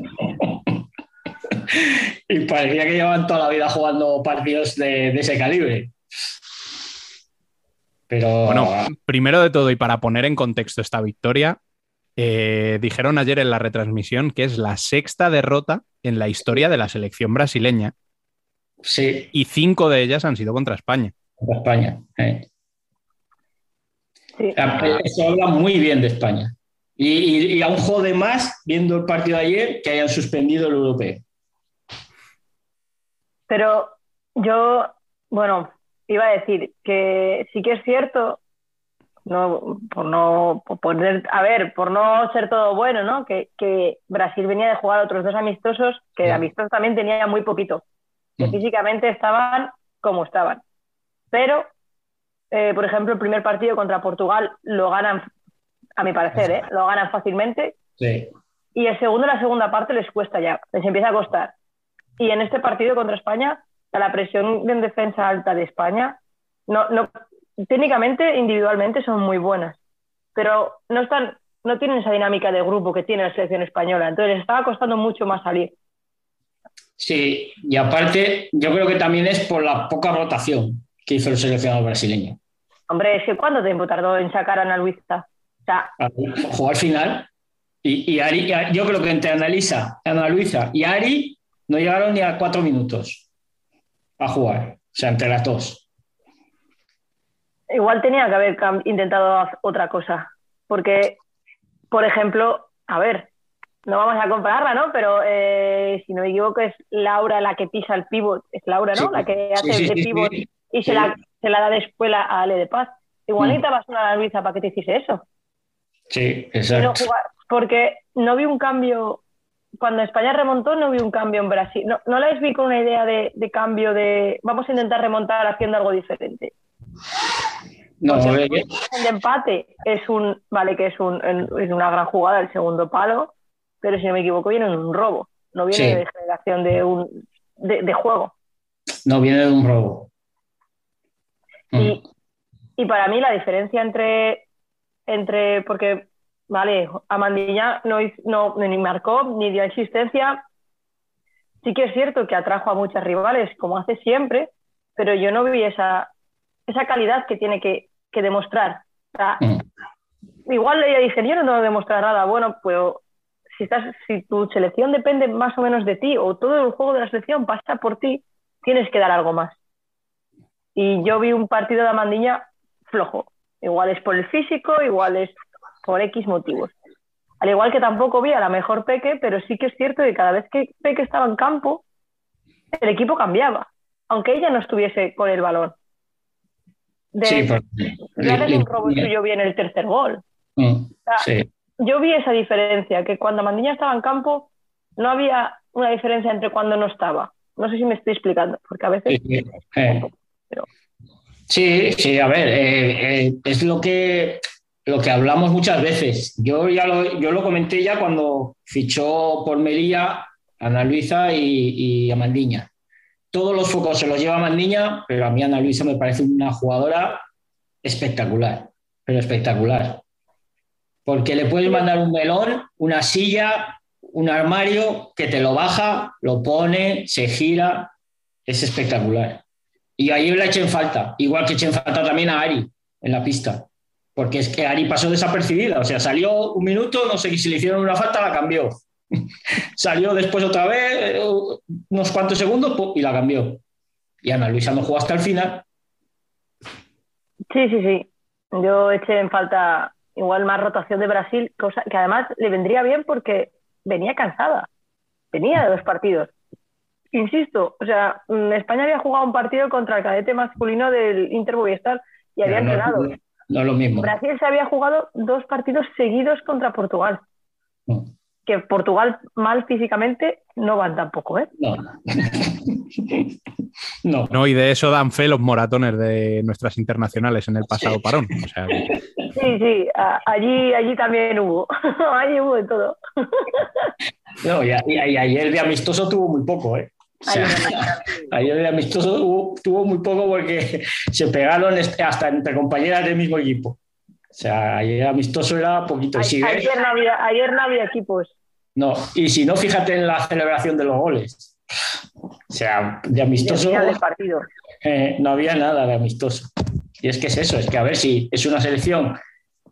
y parecía que llevan toda la vida jugando partidos de, de ese calibre. Pero Bueno, primero de todo, y para poner en contexto esta victoria, eh, dijeron ayer en la retransmisión que es la sexta derrota en la historia de la selección brasileña sí, y cinco de ellas han sido contra España. contra España. eh. Sí. Sea, Eso habla muy bien de España. Y, y, y aún jode más viendo el partido de ayer que hayan suspendido el europeo. Pero yo, bueno, iba a decir que sí que es cierto, no, por no por poner, a ver, por no ser todo bueno, ¿no? Que, que Brasil venía de jugar otros dos amistosos, que de amistosos también tenía muy poquito, que Mm. físicamente estaban como estaban. Pero, eh, por ejemplo, el primer partido contra Portugal lo ganan, a mi parecer, ¿eh? lo ganan fácilmente Sí. y el segundo la segunda parte les cuesta ya, les empieza a costar. Y en este partido contra España, la presión en defensa alta de España, no, no, técnicamente, individualmente son muy buenas, pero no están, no tienen esa dinámica de grupo que tiene la selección española. Entonces les estaba costando mucho más salir. Sí, y aparte, yo creo que también es por la poca rotación que hizo el seleccionado brasileño. Hombre, es que ¿cuánto tiempo tardó en sacar a Ana Luisa? O sea, Jugó al final. Y, y Ari- y yo creo que entre Analisa, Ana Luisa y Ari no llegaron ni a cuatro minutos a jugar. O sea, entre las dos. Igual tenía que haber intentado otra cosa. Porque, por ejemplo, a ver, no vamos a compararla, ¿no? Pero eh, si no me equivoco, es Laura la que pisa el pivot. Es Laura, ¿no? Sí. La que hace Sí, sí, pivot y se, la, se la da de escuela a Ale de Paz. Igual Mm. necesitabas una Luisa para que te hiciese eso. Sí, no exacto. porque no vi un cambio. Cuando España remontó, no vi un cambio en Brasil. No, no les vi con una idea de, de cambio de vamos a intentar remontar haciendo algo diferente. No, eh, el de empate es un, vale que es, un, es una gran jugada el segundo palo, pero si no me equivoco viene en un robo, no viene Sí. de generación de un de, de juego. no viene de un robo. Mm. Y, y para mí la diferencia entre, entre porque, vale, Amandilla no, no ni marcó ni dio asistencia, sí que es cierto que atrajo a muchas rivales, como hace siempre, pero yo no vi esa, esa calidad que tiene que, que demostrar. O sea, Mm. igual ella dice, yo no tengo que demostrar nada, bueno, pues si, estás, si tu selección depende más o menos de ti o todo el juego de la selección pasa por ti, tienes que dar algo más. Y yo vi un partido de Amandiña flojo. Igual es por el físico, igual es por X motivos. Al igual que tampoco vi a la mejor Peque, pero sí que es cierto que cada vez que Peque estaba en campo, el equipo cambiaba, aunque ella no estuviese con el balón. De, Sí, hacerle un robo suyo bien el tercer gol. Mm, sea, sí. Yo vi esa diferencia, que cuando Mandiña estaba en campo no había una diferencia entre cuando no estaba. No sé si me estoy explicando, porque a veces... Sí, sí. Eh. Sí, sí, a ver, eh, eh, es lo que, lo que hablamos muchas veces. Yo ya lo, yo lo comenté ya cuando fichó por Melilla Ana Luisa y, y Amandiña. Todos los focos se los lleva Amandiña, pero a mí Ana Luisa me parece una jugadora espectacular, pero espectacular. Porque le puedes mandar un melón, una silla, un armario que te lo baja, lo pone, se gira, es espectacular. Y ahí la eché en falta, igual que eché en falta también a Ari en la pista, porque es que Ari pasó desapercibida, o sea, salió un minuto, no sé si le hicieron una falta, la cambió. salió después otra vez, unos cuantos segundos, ¡pum! y la cambió. Y Ana Luisa no jugó hasta el final. Sí, sí, sí. Yo eché en falta igual más rotación de Brasil, cosa que además le vendría bien porque venía cansada. Venía de dos partidos. insisto, o sea, mm, España había jugado un partido contra el cadete masculino del Inter Movistar y había no- entrenado. No es lo mismo. Brasil se había jugado dos partidos seguidos contra Portugal. No. Que Portugal mal físicamente no van tampoco, ¿eh? No. no. No, y de eso dan fe los moratones de nuestras internacionales en el pasado parón. O sea, que- Sí, sí, allí, allí también hubo. allí hubo de todo. No, y, ayer de amistoso tuvo muy poco, ¿eh? O sea, ayer de amistoso tuvo, tuvo muy poco porque se pegaron este- hasta entre compañeras del mismo equipo. O sea, ayer amistoso era poquito. Y si A- ves- ayer, no había, ayer no había equipos. No, y si no, fíjate en la celebración de los goles. O sea, de amistoso partido. eh, no había nada de amistoso. Y es que es eso, es que a ver si es una selección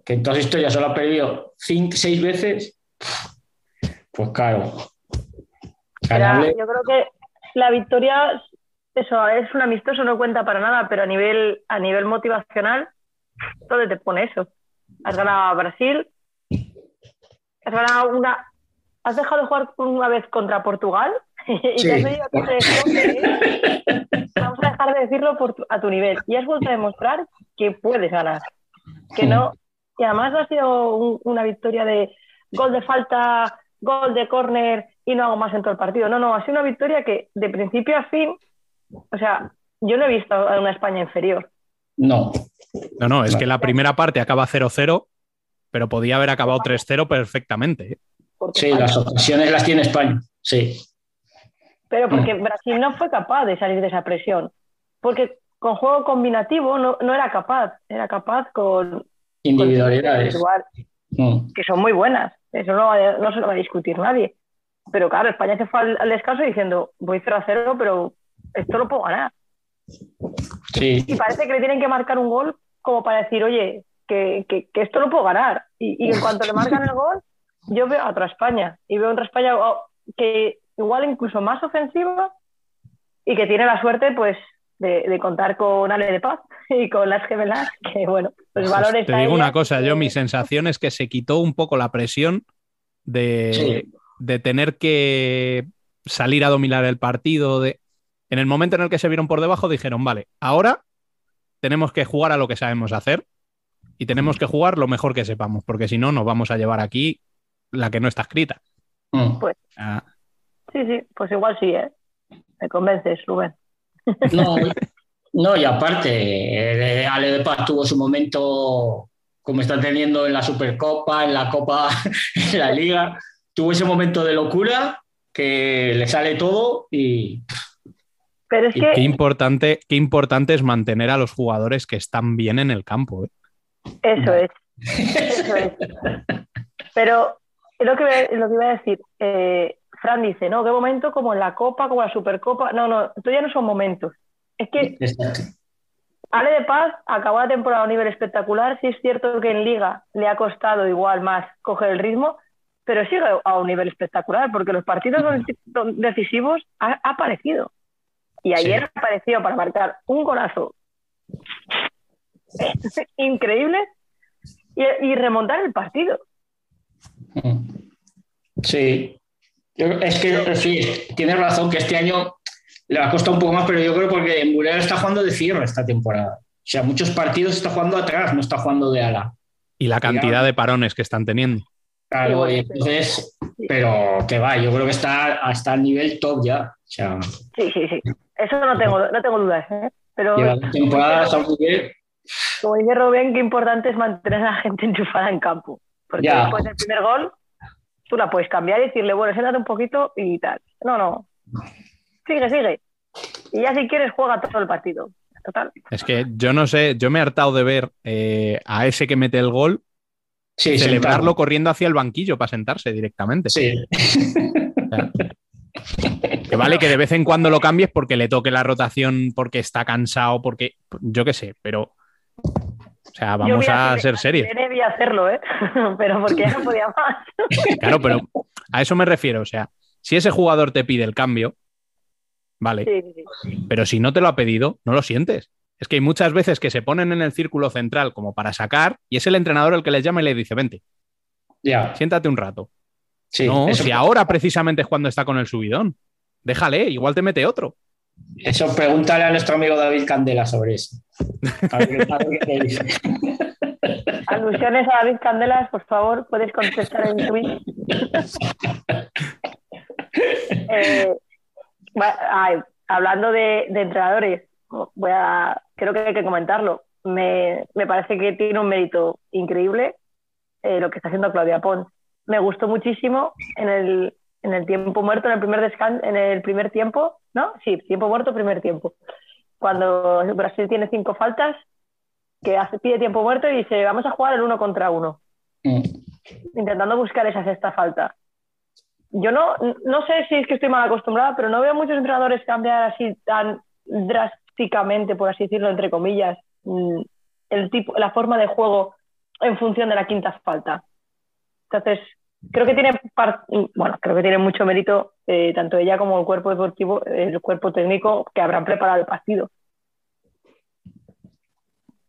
que en toda su historia solo ha perdido cinco, seis veces, pues claro. Era- yo creo que la victoria, eso, es un amistoso, no cuenta para nada, pero a nivel, a nivel motivacional, todo te pone eso. Has ganado a Brasil, has ganado una. Has dejado de jugar una vez contra Portugal y Sí. te has venido a tu selección que- Vamos a dejar de decirlo por tu- a tu nivel. Y has vuelto a demostrar que puedes ganar. Que no. Y además no ha sido un- una victoria de gol de falta, gol de córner y no hago más en todo el partido. No, no, ha sido una victoria que de principio a fin, o sea, yo no he visto a una España inferior. no. no, no, es que la primera parte acaba 0-0, pero podía haber acabado 3-0 perfectamente. Porque Sí, las ocasiones las tiene España. Sí. Pero porque Brasil no fue capaz de salir de esa presión. Porque con juego combinativo no, no era capaz. Era capaz con, Individualidades. Mm. que son muy buenas. Eso no, va a- no se lo va a discutir nadie. Pero claro, España se fue al, al descanso diciendo, voy 0 a 0, pero esto lo puedo ganar. Sí. Y parece que le tienen que marcar un gol como para decir, oye, que, que- que esto lo puedo ganar. Y, y en cuanto le marcan el gol, yo veo a otra España. Y veo otra España oh, que igual incluso más ofensiva y que tiene la suerte, pues, de, de contar con Ale de Paz y con las gemelas, que bueno, pues valores Te a digo una cosa, yo mi sensación es que se quitó un poco la presión de, Sí. de tener que salir a dominar el partido. De... En el momento en el que se vieron por debajo dijeron, vale, ahora tenemos que jugar a lo que sabemos hacer y tenemos que jugar lo mejor que sepamos, porque si no nos vamos a llevar aquí la que no está escrita. Mm. Ah, Sí, sí, pues igual sí, ¿eh? Me convences, Rubén. No, no, y aparte, eh, Ale de Paz tuvo su momento como está teniendo en la Supercopa, en la Copa, en la Liga. Tuvo ese momento de locura que le sale todo y Pero es que qué, importante, qué importante es mantener a los jugadores que están bien en el campo. ¿eh? Eso es. Eso es. Pero es lo que, lo que iba a decir. eh, Fran dice, no, qué momento como en la Copa, como en la Supercopa. No, no, esto ya no son momentos. Es que Ale de Paz acabó la temporada a un nivel espectacular. Sí es cierto que en Liga le ha costado igual más coger el ritmo, pero sigue a un nivel espectacular porque los partidos decisivos ha, ha aparecido. Y ayer Sí. apareció para marcar un golazo increíble y, y remontar el partido. Sí. Yo- es que sí, tienes razón que este año le ha costado un poco más, pero yo creo porque Muriel está jugando de cierre esta temporada. O sea, muchos partidos está jugando atrás, no está jugando de ala. Y la cantidad de parones que están teniendo. Claro, Sí, y entonces, pero que va, yo creo que está hasta el nivel top ya. O sea, Sí, sí, sí. Eso no tengo, no tengo dudas. ¿eh? Pero lleva dos temporadas como dice Rubén, qué importante es mantener a la gente enchufada en campo. Porque Ya. después del primer gol, tú la puedes cambiar y decirle, bueno, siéntate un poquito y tal. No, no. Sigue, sigue. Y ya si quieres, juega todo el partido. Total. Es que yo no sé, yo me he hartado de ver eh, a ese que mete el gol Sí, celebrarlo sentado. corriendo hacia el banquillo para sentarse directamente. Sí. Que vale que de vez en cuando lo cambies porque le toque la rotación, porque está cansado, porque yo qué sé, pero. O sea, Yo vamos a ser serios. Sirene vi hacerlo, ¿eh? pero porque ya no podía más. Claro, pero a eso me refiero. O sea, si ese jugador te pide el cambio, vale, Sí, sí, sí. pero si no te lo ha pedido, no lo sientes. Es que hay muchas veces que se ponen en el círculo central como para sacar y es el entrenador el que les llama y le dice, vente, Ya. siéntate un rato. Sí, no, si ahora precisamente es cuando está con el subidón. Déjale, igual te mete otro. Eso pregúntale a nuestro amigo David Candela sobre eso. A ver qué- a ver qué te dice. Alusiones a David Candelas, por favor, puedes contestar en tweet. Eh, ay, hablando de, de entrenadores, voy a, creo que hay que comentarlo. Me, me parece que tiene un mérito increíble eh, lo que está haciendo Claudia Pons. Me gustó muchísimo en el, en el tiempo muerto, en el primer descan en el primer tiempo, ¿no? Sí, tiempo muerto, primer tiempo. Cuando Brasil tiene cinco faltas, que hace, pide tiempo muerto y dice, vamos a jugar el uno contra uno, Mm. intentando buscar esa sexta falta. Yo no, no sé si es que estoy mal acostumbrada, pero no veo muchos entrenadores cambiar así tan drásticamente, por así decirlo, entre comillas, mm, el tipo, la forma de juego en función de la quinta falta. Entonces, creo que tiene, bueno, creo que tiene mucho mérito eh, tanto ella como el cuerpo deportivo, el cuerpo técnico que habrán preparado el partido.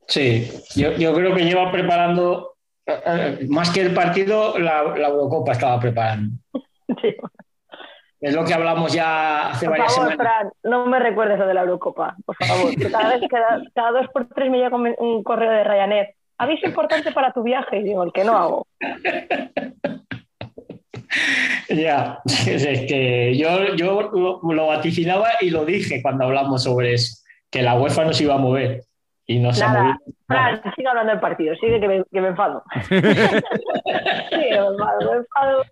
Sí, yo, yo creo que lleva preparando, eh, eh, más que el partido, la, la Eurocopa estaba preparando. Sí. Es lo que hablamos ya hace Por varias favor, semanas. Fran, no me recuerdes lo de la Eurocopa, por favor. Cada, vez, cada, cada dos por tres me llega un, un correo de Ryanair. Aviso importante para tu viaje. Y digo, el que no hago. Ya, es que yo, yo lo, lo vaticinaba y lo dije cuando hablamos sobre eso, que la UEFA no se iba a mover y no se ha movido. Fran, sigue hablando del partido, sigue que me, que me enfado. sigue, me enfado, me enfado.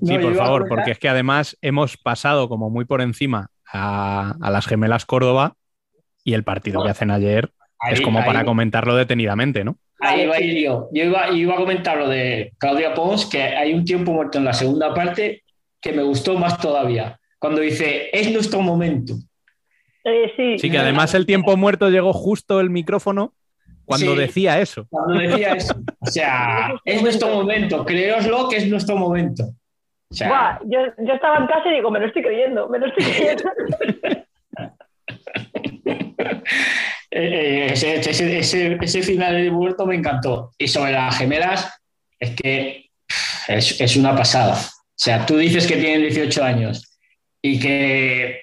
No, Sí, por favor, porque es que además hemos pasado como muy por encima a, a las gemelas Córdoba y el partido que hacen ayer es ahí- como para comentarlo detenidamente, ¿no? Ahí iba a ir yo. Yo iba, iba a comentar lo de Claudia Pons, que hay un tiempo muerto en la segunda parte que me gustó más todavía. Cuando dice, es nuestro momento. Eh, sí, Sí, que además el tiempo muerto llegó justo el micrófono cuando Sí. decía eso. Cuando decía eso. O sea, es nuestro momento. Creoslo que es nuestro momento. O sea, Buah, yo, yo estaba en casa y digo, me lo estoy creyendo, me lo estoy creyendo. eh, ese, ese, ese, ese final de muerto me encantó. Y sobre las gemelas, es que es, una pasada. O sea, tú dices que tienen 18 años y que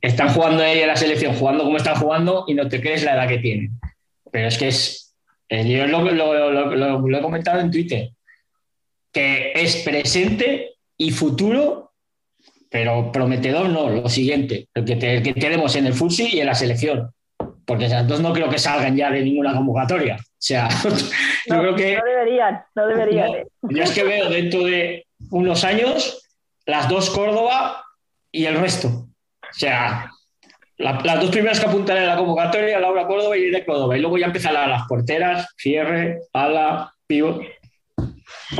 están jugando ella la selección, jugando como están jugando y no te crees la edad que tienen. Pero es que es. eh, yo lo, he comentado en Twitter, que es presente y futuro, pero prometedor no, lo siguiente, el que, te- el que tenemos en el Futsi y en la selección. Porque esas dos no creo que salgan ya de ninguna convocatoria. O sea, yo creo que. no deberían, no deberían. No, eh. yo es que veo dentro de unos años las dos Córdoba y el resto. O sea, la- las dos primeras que apuntaré en la convocatoria, Laura Córdoba y Irene Córdoba. Y luego ya empezarán las porteras, cierre, ala, pivo.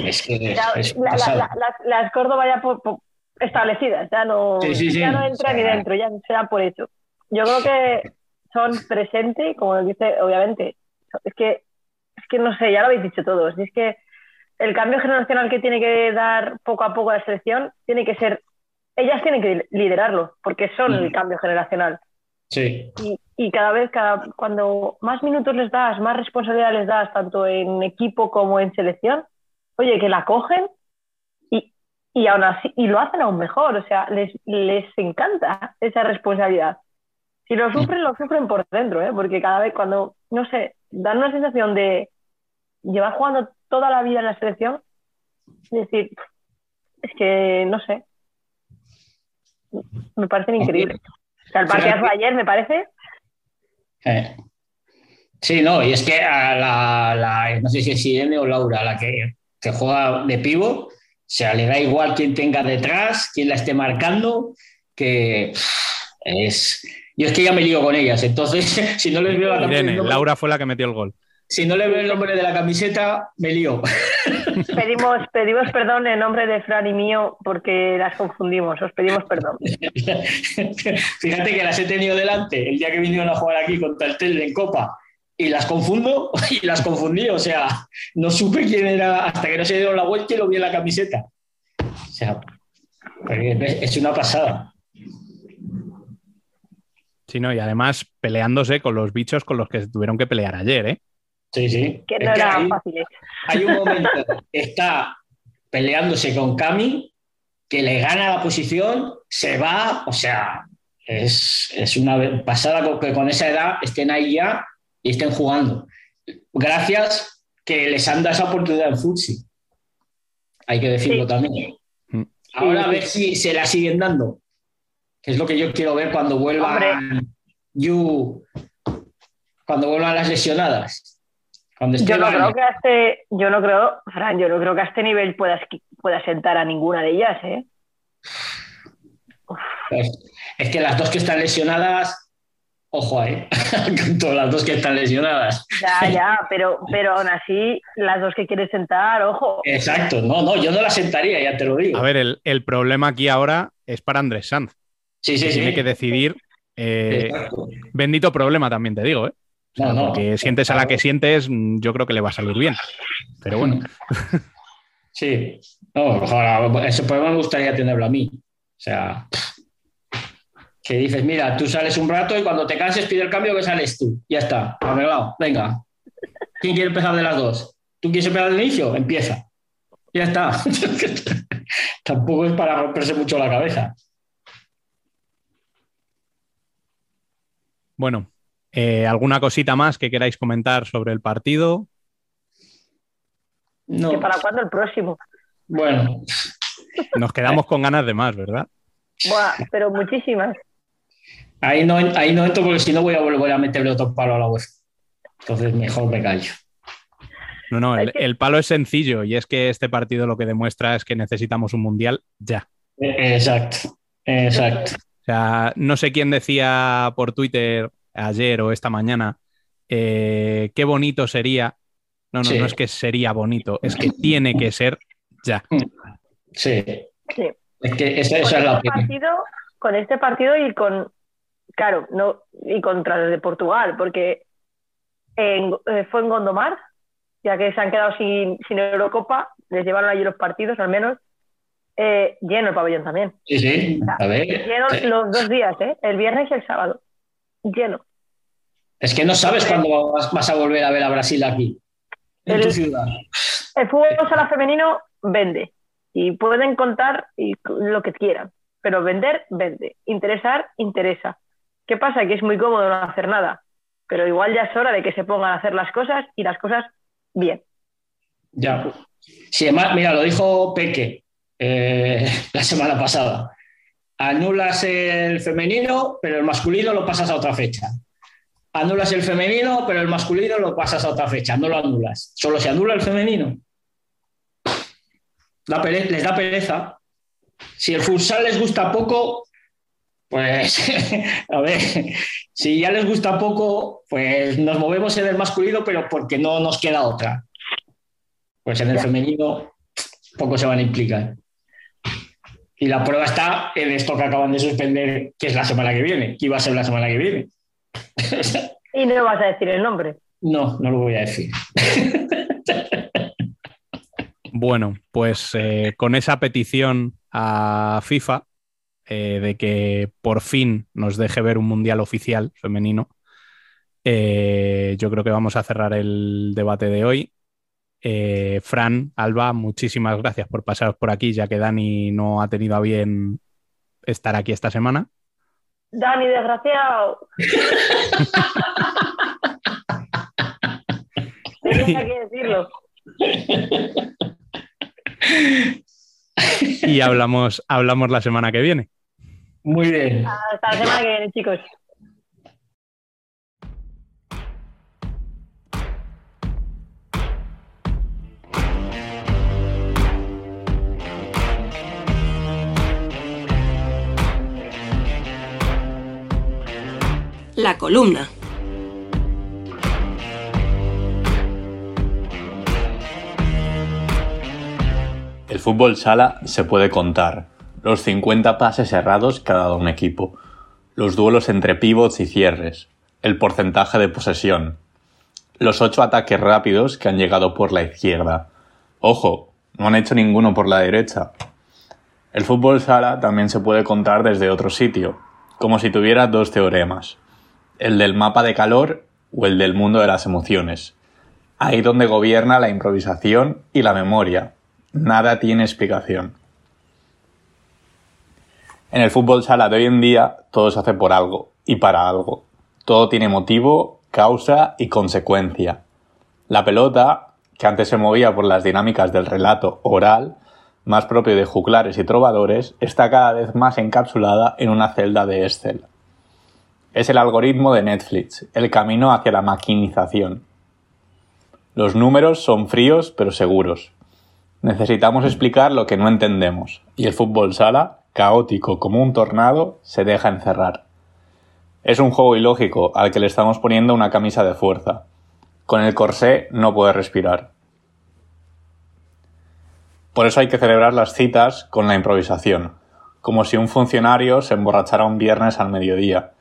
Es que es, la- la- la- las, Córdoba ya po- po- establecidas, ya no, Sí, sí, sí. ya no entran ni O sea, dentro, ya se por hecho. Yo creo que son presente, como dice, obviamente, es que, es que no sé, ya lo habéis dicho todos, es que el cambio generacional que tiene que dar poco a poco la selección tiene que ser, ellas tienen que liderarlo, porque son el Mm. cambio generacional. Sí, Y, y cada vez, cada, cuando más minutos les das, más responsabilidad les das, tanto en equipo como en selección, oye, que la cogen y, y aún así, y lo hacen aún mejor, o sea, les, les encanta esa responsabilidad. Si lo sufren, lo sufren por dentro, ¿eh? porque cada vez cuando, no sé, dan una sensación de llevar jugando toda la vida en la selección, es decir, es que, no sé, me parecen increíbles. O sea, el partidazo de ayer me parece Eh. Sí, no, y es que a la, la- no sé si es Irene o Laura, la que, que juega de pivo, o sea, le da igual quién tenga detrás, quién la esté marcando, que es... Yo es que ya me lío con ellas, entonces si no les veo la camiseta, Irene, Laura fue la que metió el gol. si no les veo el nombre de la camiseta, me lío. Pedimos, pedimos perdón en nombre de Fran y mío porque las confundimos. Os pedimos perdón. Fíjate que las he tenido delante el día que vinieron a jugar aquí contra el Tel en Copa y las confundo y las confundí. O sea, no supe quién era hasta que no se dieron la vuelta y lo vi en la camiseta. O sea, es una pasada. Sí, no, y además peleándose con los bichos con los que tuvieron que pelear ayer, ¿eh? Sí, sí. Que Es no que era hay, fácil. ¿eh? hay un momento que está peleándose con Cami que le gana la posición, se va, o sea, es, es una pasada que con esa edad estén ahí ya y estén jugando. Gracias que les han dado esa oportunidad en Futsi. Hay que decirlo Sí. también. Mm. Ahora a ver si se la siguen dando. Que es lo que yo quiero ver cuando vuelvan cuando vuelvan las lesionadas. Cuando Yo no creo que a este, yo no creo, Fran, yo no creo que a este nivel puedas, pueda sentar a ninguna de ellas, ¿eh? Es, es que las dos que están lesionadas, ojo ahí, con todas las dos que están lesionadas. Ya, ya, pero, pero aún así, las dos que quieres sentar, ojo. Exacto, no, no, yo no la sentaría, ya te lo digo. A ver, el, el problema aquí ahora es para Andrés Sanz. Sí, sí, que sí. Tiene que decidir. eh, bendito problema también te digo, ¿eh? O sea, No, no. Porque sientes a la que sientes, mm, yo creo que le va a salir bien. Pero bueno, Sí, no, ojalá, ese problema me gustaría tenerlo a mí. O sea, que dices, mira, tú sales un rato y cuando te canses pide el cambio que sales tú. Ya está, arreglado. Venga. ¿Quién quiere empezar de las dos? ¿Tú quieres empezar del inicio? Empieza. Ya está. Tampoco es para romperse mucho la cabeza. Bueno. eh, ¿Alguna cosita más que queráis comentar sobre el partido? No. ¿Que ¿Para cuándo el próximo? Bueno, Nos quedamos con ganas de más, ¿verdad? Buah, pero muchísimas. ahí no, ahí no entro porque si no voy a volver a meterle otro palo a la web. Entonces mejor me callo. No, no, el palo es sencillo y es que este partido lo que demuestra es que necesitamos un mundial ya. Eh, Exacto, exacto. O sea, no sé quién decía por Twitter ayer o esta mañana eh, qué bonito sería. No, no, Sí. no es que sería bonito, es que tiene que ser ya. Sí, Sí. es que esa, es la este partido, con este partido y con, claro, no, y contra el de Portugal, porque en- eh, fue en Gondomar, ya que se han quedado sin, sin Eurocopa, les llevaron allí los partidos al menos, eh, lleno el pabellón también. Sí, sí, a ver. Lleno los dos días, ¿eh? el viernes y el sábado. Lleno. Es que no sabes cuándo vas, vas a volver a ver a Brasil aquí, en El- tu ciudad. El fútbol sala femenino vende y pueden contar y lo que quieran, pero vender, vende. Interesar, interesa. ¿Qué pasa? Que es muy cómodo no hacer nada, pero igual ya es hora de que se pongan a hacer las cosas y las cosas bien. Ya. Sí, además, mira, lo dijo Peque eh, la semana pasada. Anulas el femenino, pero el masculino lo pasas a otra fecha. Anulas el femenino, pero el masculino lo pasas a otra fecha. No lo anulas. Solo se anula el femenino. Da les da pereza. Si el futsal les gusta poco, pues, a ver, si ya les gusta poco, pues nos movemos en el masculino, pero porque no nos queda otra. Pues en el femenino poco se van a implicar. Y la prueba está en esto que acaban de suspender, que es la semana que viene, que iba a ser la semana que viene. Y no vas a decir el nombre. no, no lo voy a decir. Bueno, pues eh, con esa petición a FIFA eh, de que por fin nos deje ver un mundial oficial femenino, eh, yo creo que vamos a cerrar el debate de hoy. Eh, Fran, Alba, muchísimas gracias por pasaros por aquí, ya que Dani no ha tenido a bien estar aquí esta semana. Dani, desgraciado. Tenía que decirlo. Y hablamos, hablamos la semana que viene. Muy bien. Hasta la semana que viene, chicos. La columna. El fútbol sala se puede contar. Los 50 pases errados cada un equipo. Los duelos entre pivots y cierres. El porcentaje de posesión. Los 8 ataques rápidos que han llegado por la izquierda. Ojo, no han hecho ninguno por la derecha. El fútbol sala también se puede contar desde otro sitio, como si tuviera dos teoremas. El del mapa de calor o el del mundo de las emociones. Ahí donde gobierna la improvisación y la memoria, nada tiene explicación. En el fútbol sala de hoy en día todo se hace por algo y para algo. Todo tiene motivo, causa y consecuencia. La pelota, que antes se movía por las dinámicas del relato oral, más propio de juglares y trovadores, está cada vez más encapsulada en una celda de Excel. Es el algoritmo de Netflix, el camino hacia la maquinización. Los números son fríos pero seguros. Necesitamos explicar lo que no entendemos, y el fútbol sala caótico como un tornado, se deja encerrar. Es un juego ilógico al que le estamos poniendo una camisa de fuerza. Con el corsé no puede respirar. Por eso hay que celebrar las citas con la improvisación, como si un funcionario se emborrachara un viernes al mediodía,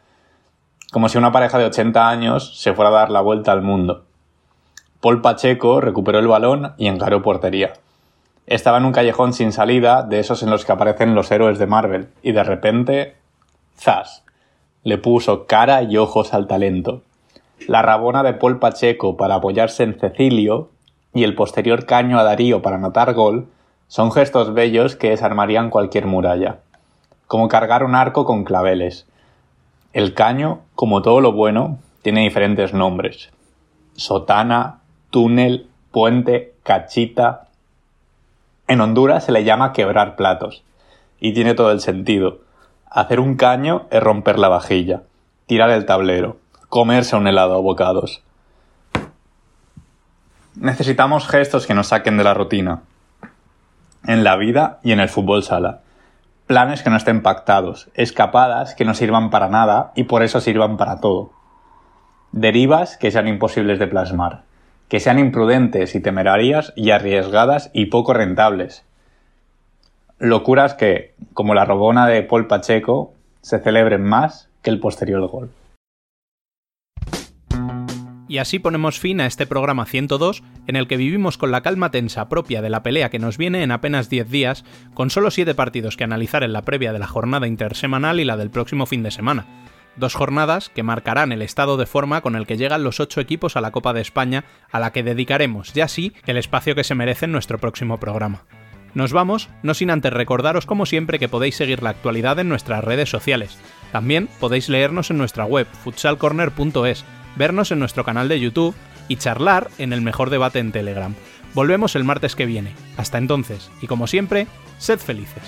como si una pareja de 80 años se fuera a dar la vuelta al mundo. Paul Pacheco recuperó el balón y encaró portería. Estaba en un callejón sin salida, de esos en los que aparecen los héroes de Marvel, y de repente, ¡zas! Le puso cara y ojos al talento. La rabona de Paul Pacheco para apoyarse en Cecilio y el posterior caño a Darío para anotar gol son gestos bellos que desarmarían cualquier muralla. Como cargar un arco con claveles. El caño, como todo lo bueno, tiene diferentes nombres. Sotana, túnel, puente, cachita, en Honduras se le llama quebrar platos. Y tiene todo el sentido. Hacer un caño es romper la vajilla, tirar el tablero, comerse un helado a bocados. Necesitamos gestos que nos saquen de la rutina. En la vida y en el fútbol sala. Planes que no estén pactados, escapadas que no sirvan para nada y por eso sirvan para todo. Derivas que sean imposibles de plasmar que sean imprudentes y temerarias y arriesgadas y poco rentables. Locuras que, como la robona de Paul Pacheco, se celebren más que el posterior gol. Y así ponemos fin a este programa 102, en el que vivimos con la calma tensa propia de la pelea que nos viene en apenas 10 días, con solo 7 partidos que analizar en la previa de la jornada intersemanal y la del próximo fin de semana dos jornadas que marcarán el estado de forma con el que llegan los ocho equipos a la Copa de España, a la que dedicaremos ya sí el espacio que se merece en nuestro próximo programa. Nos vamos, no sin antes recordaros como siempre que podéis seguir la actualidad en nuestras redes sociales. También podéis leernos en nuestra web futsalcorner.es, vernos en nuestro canal de YouTube y charlar en el mejor debate en Telegram. Volvemos el martes que viene. Hasta entonces, y como siempre, sed felices.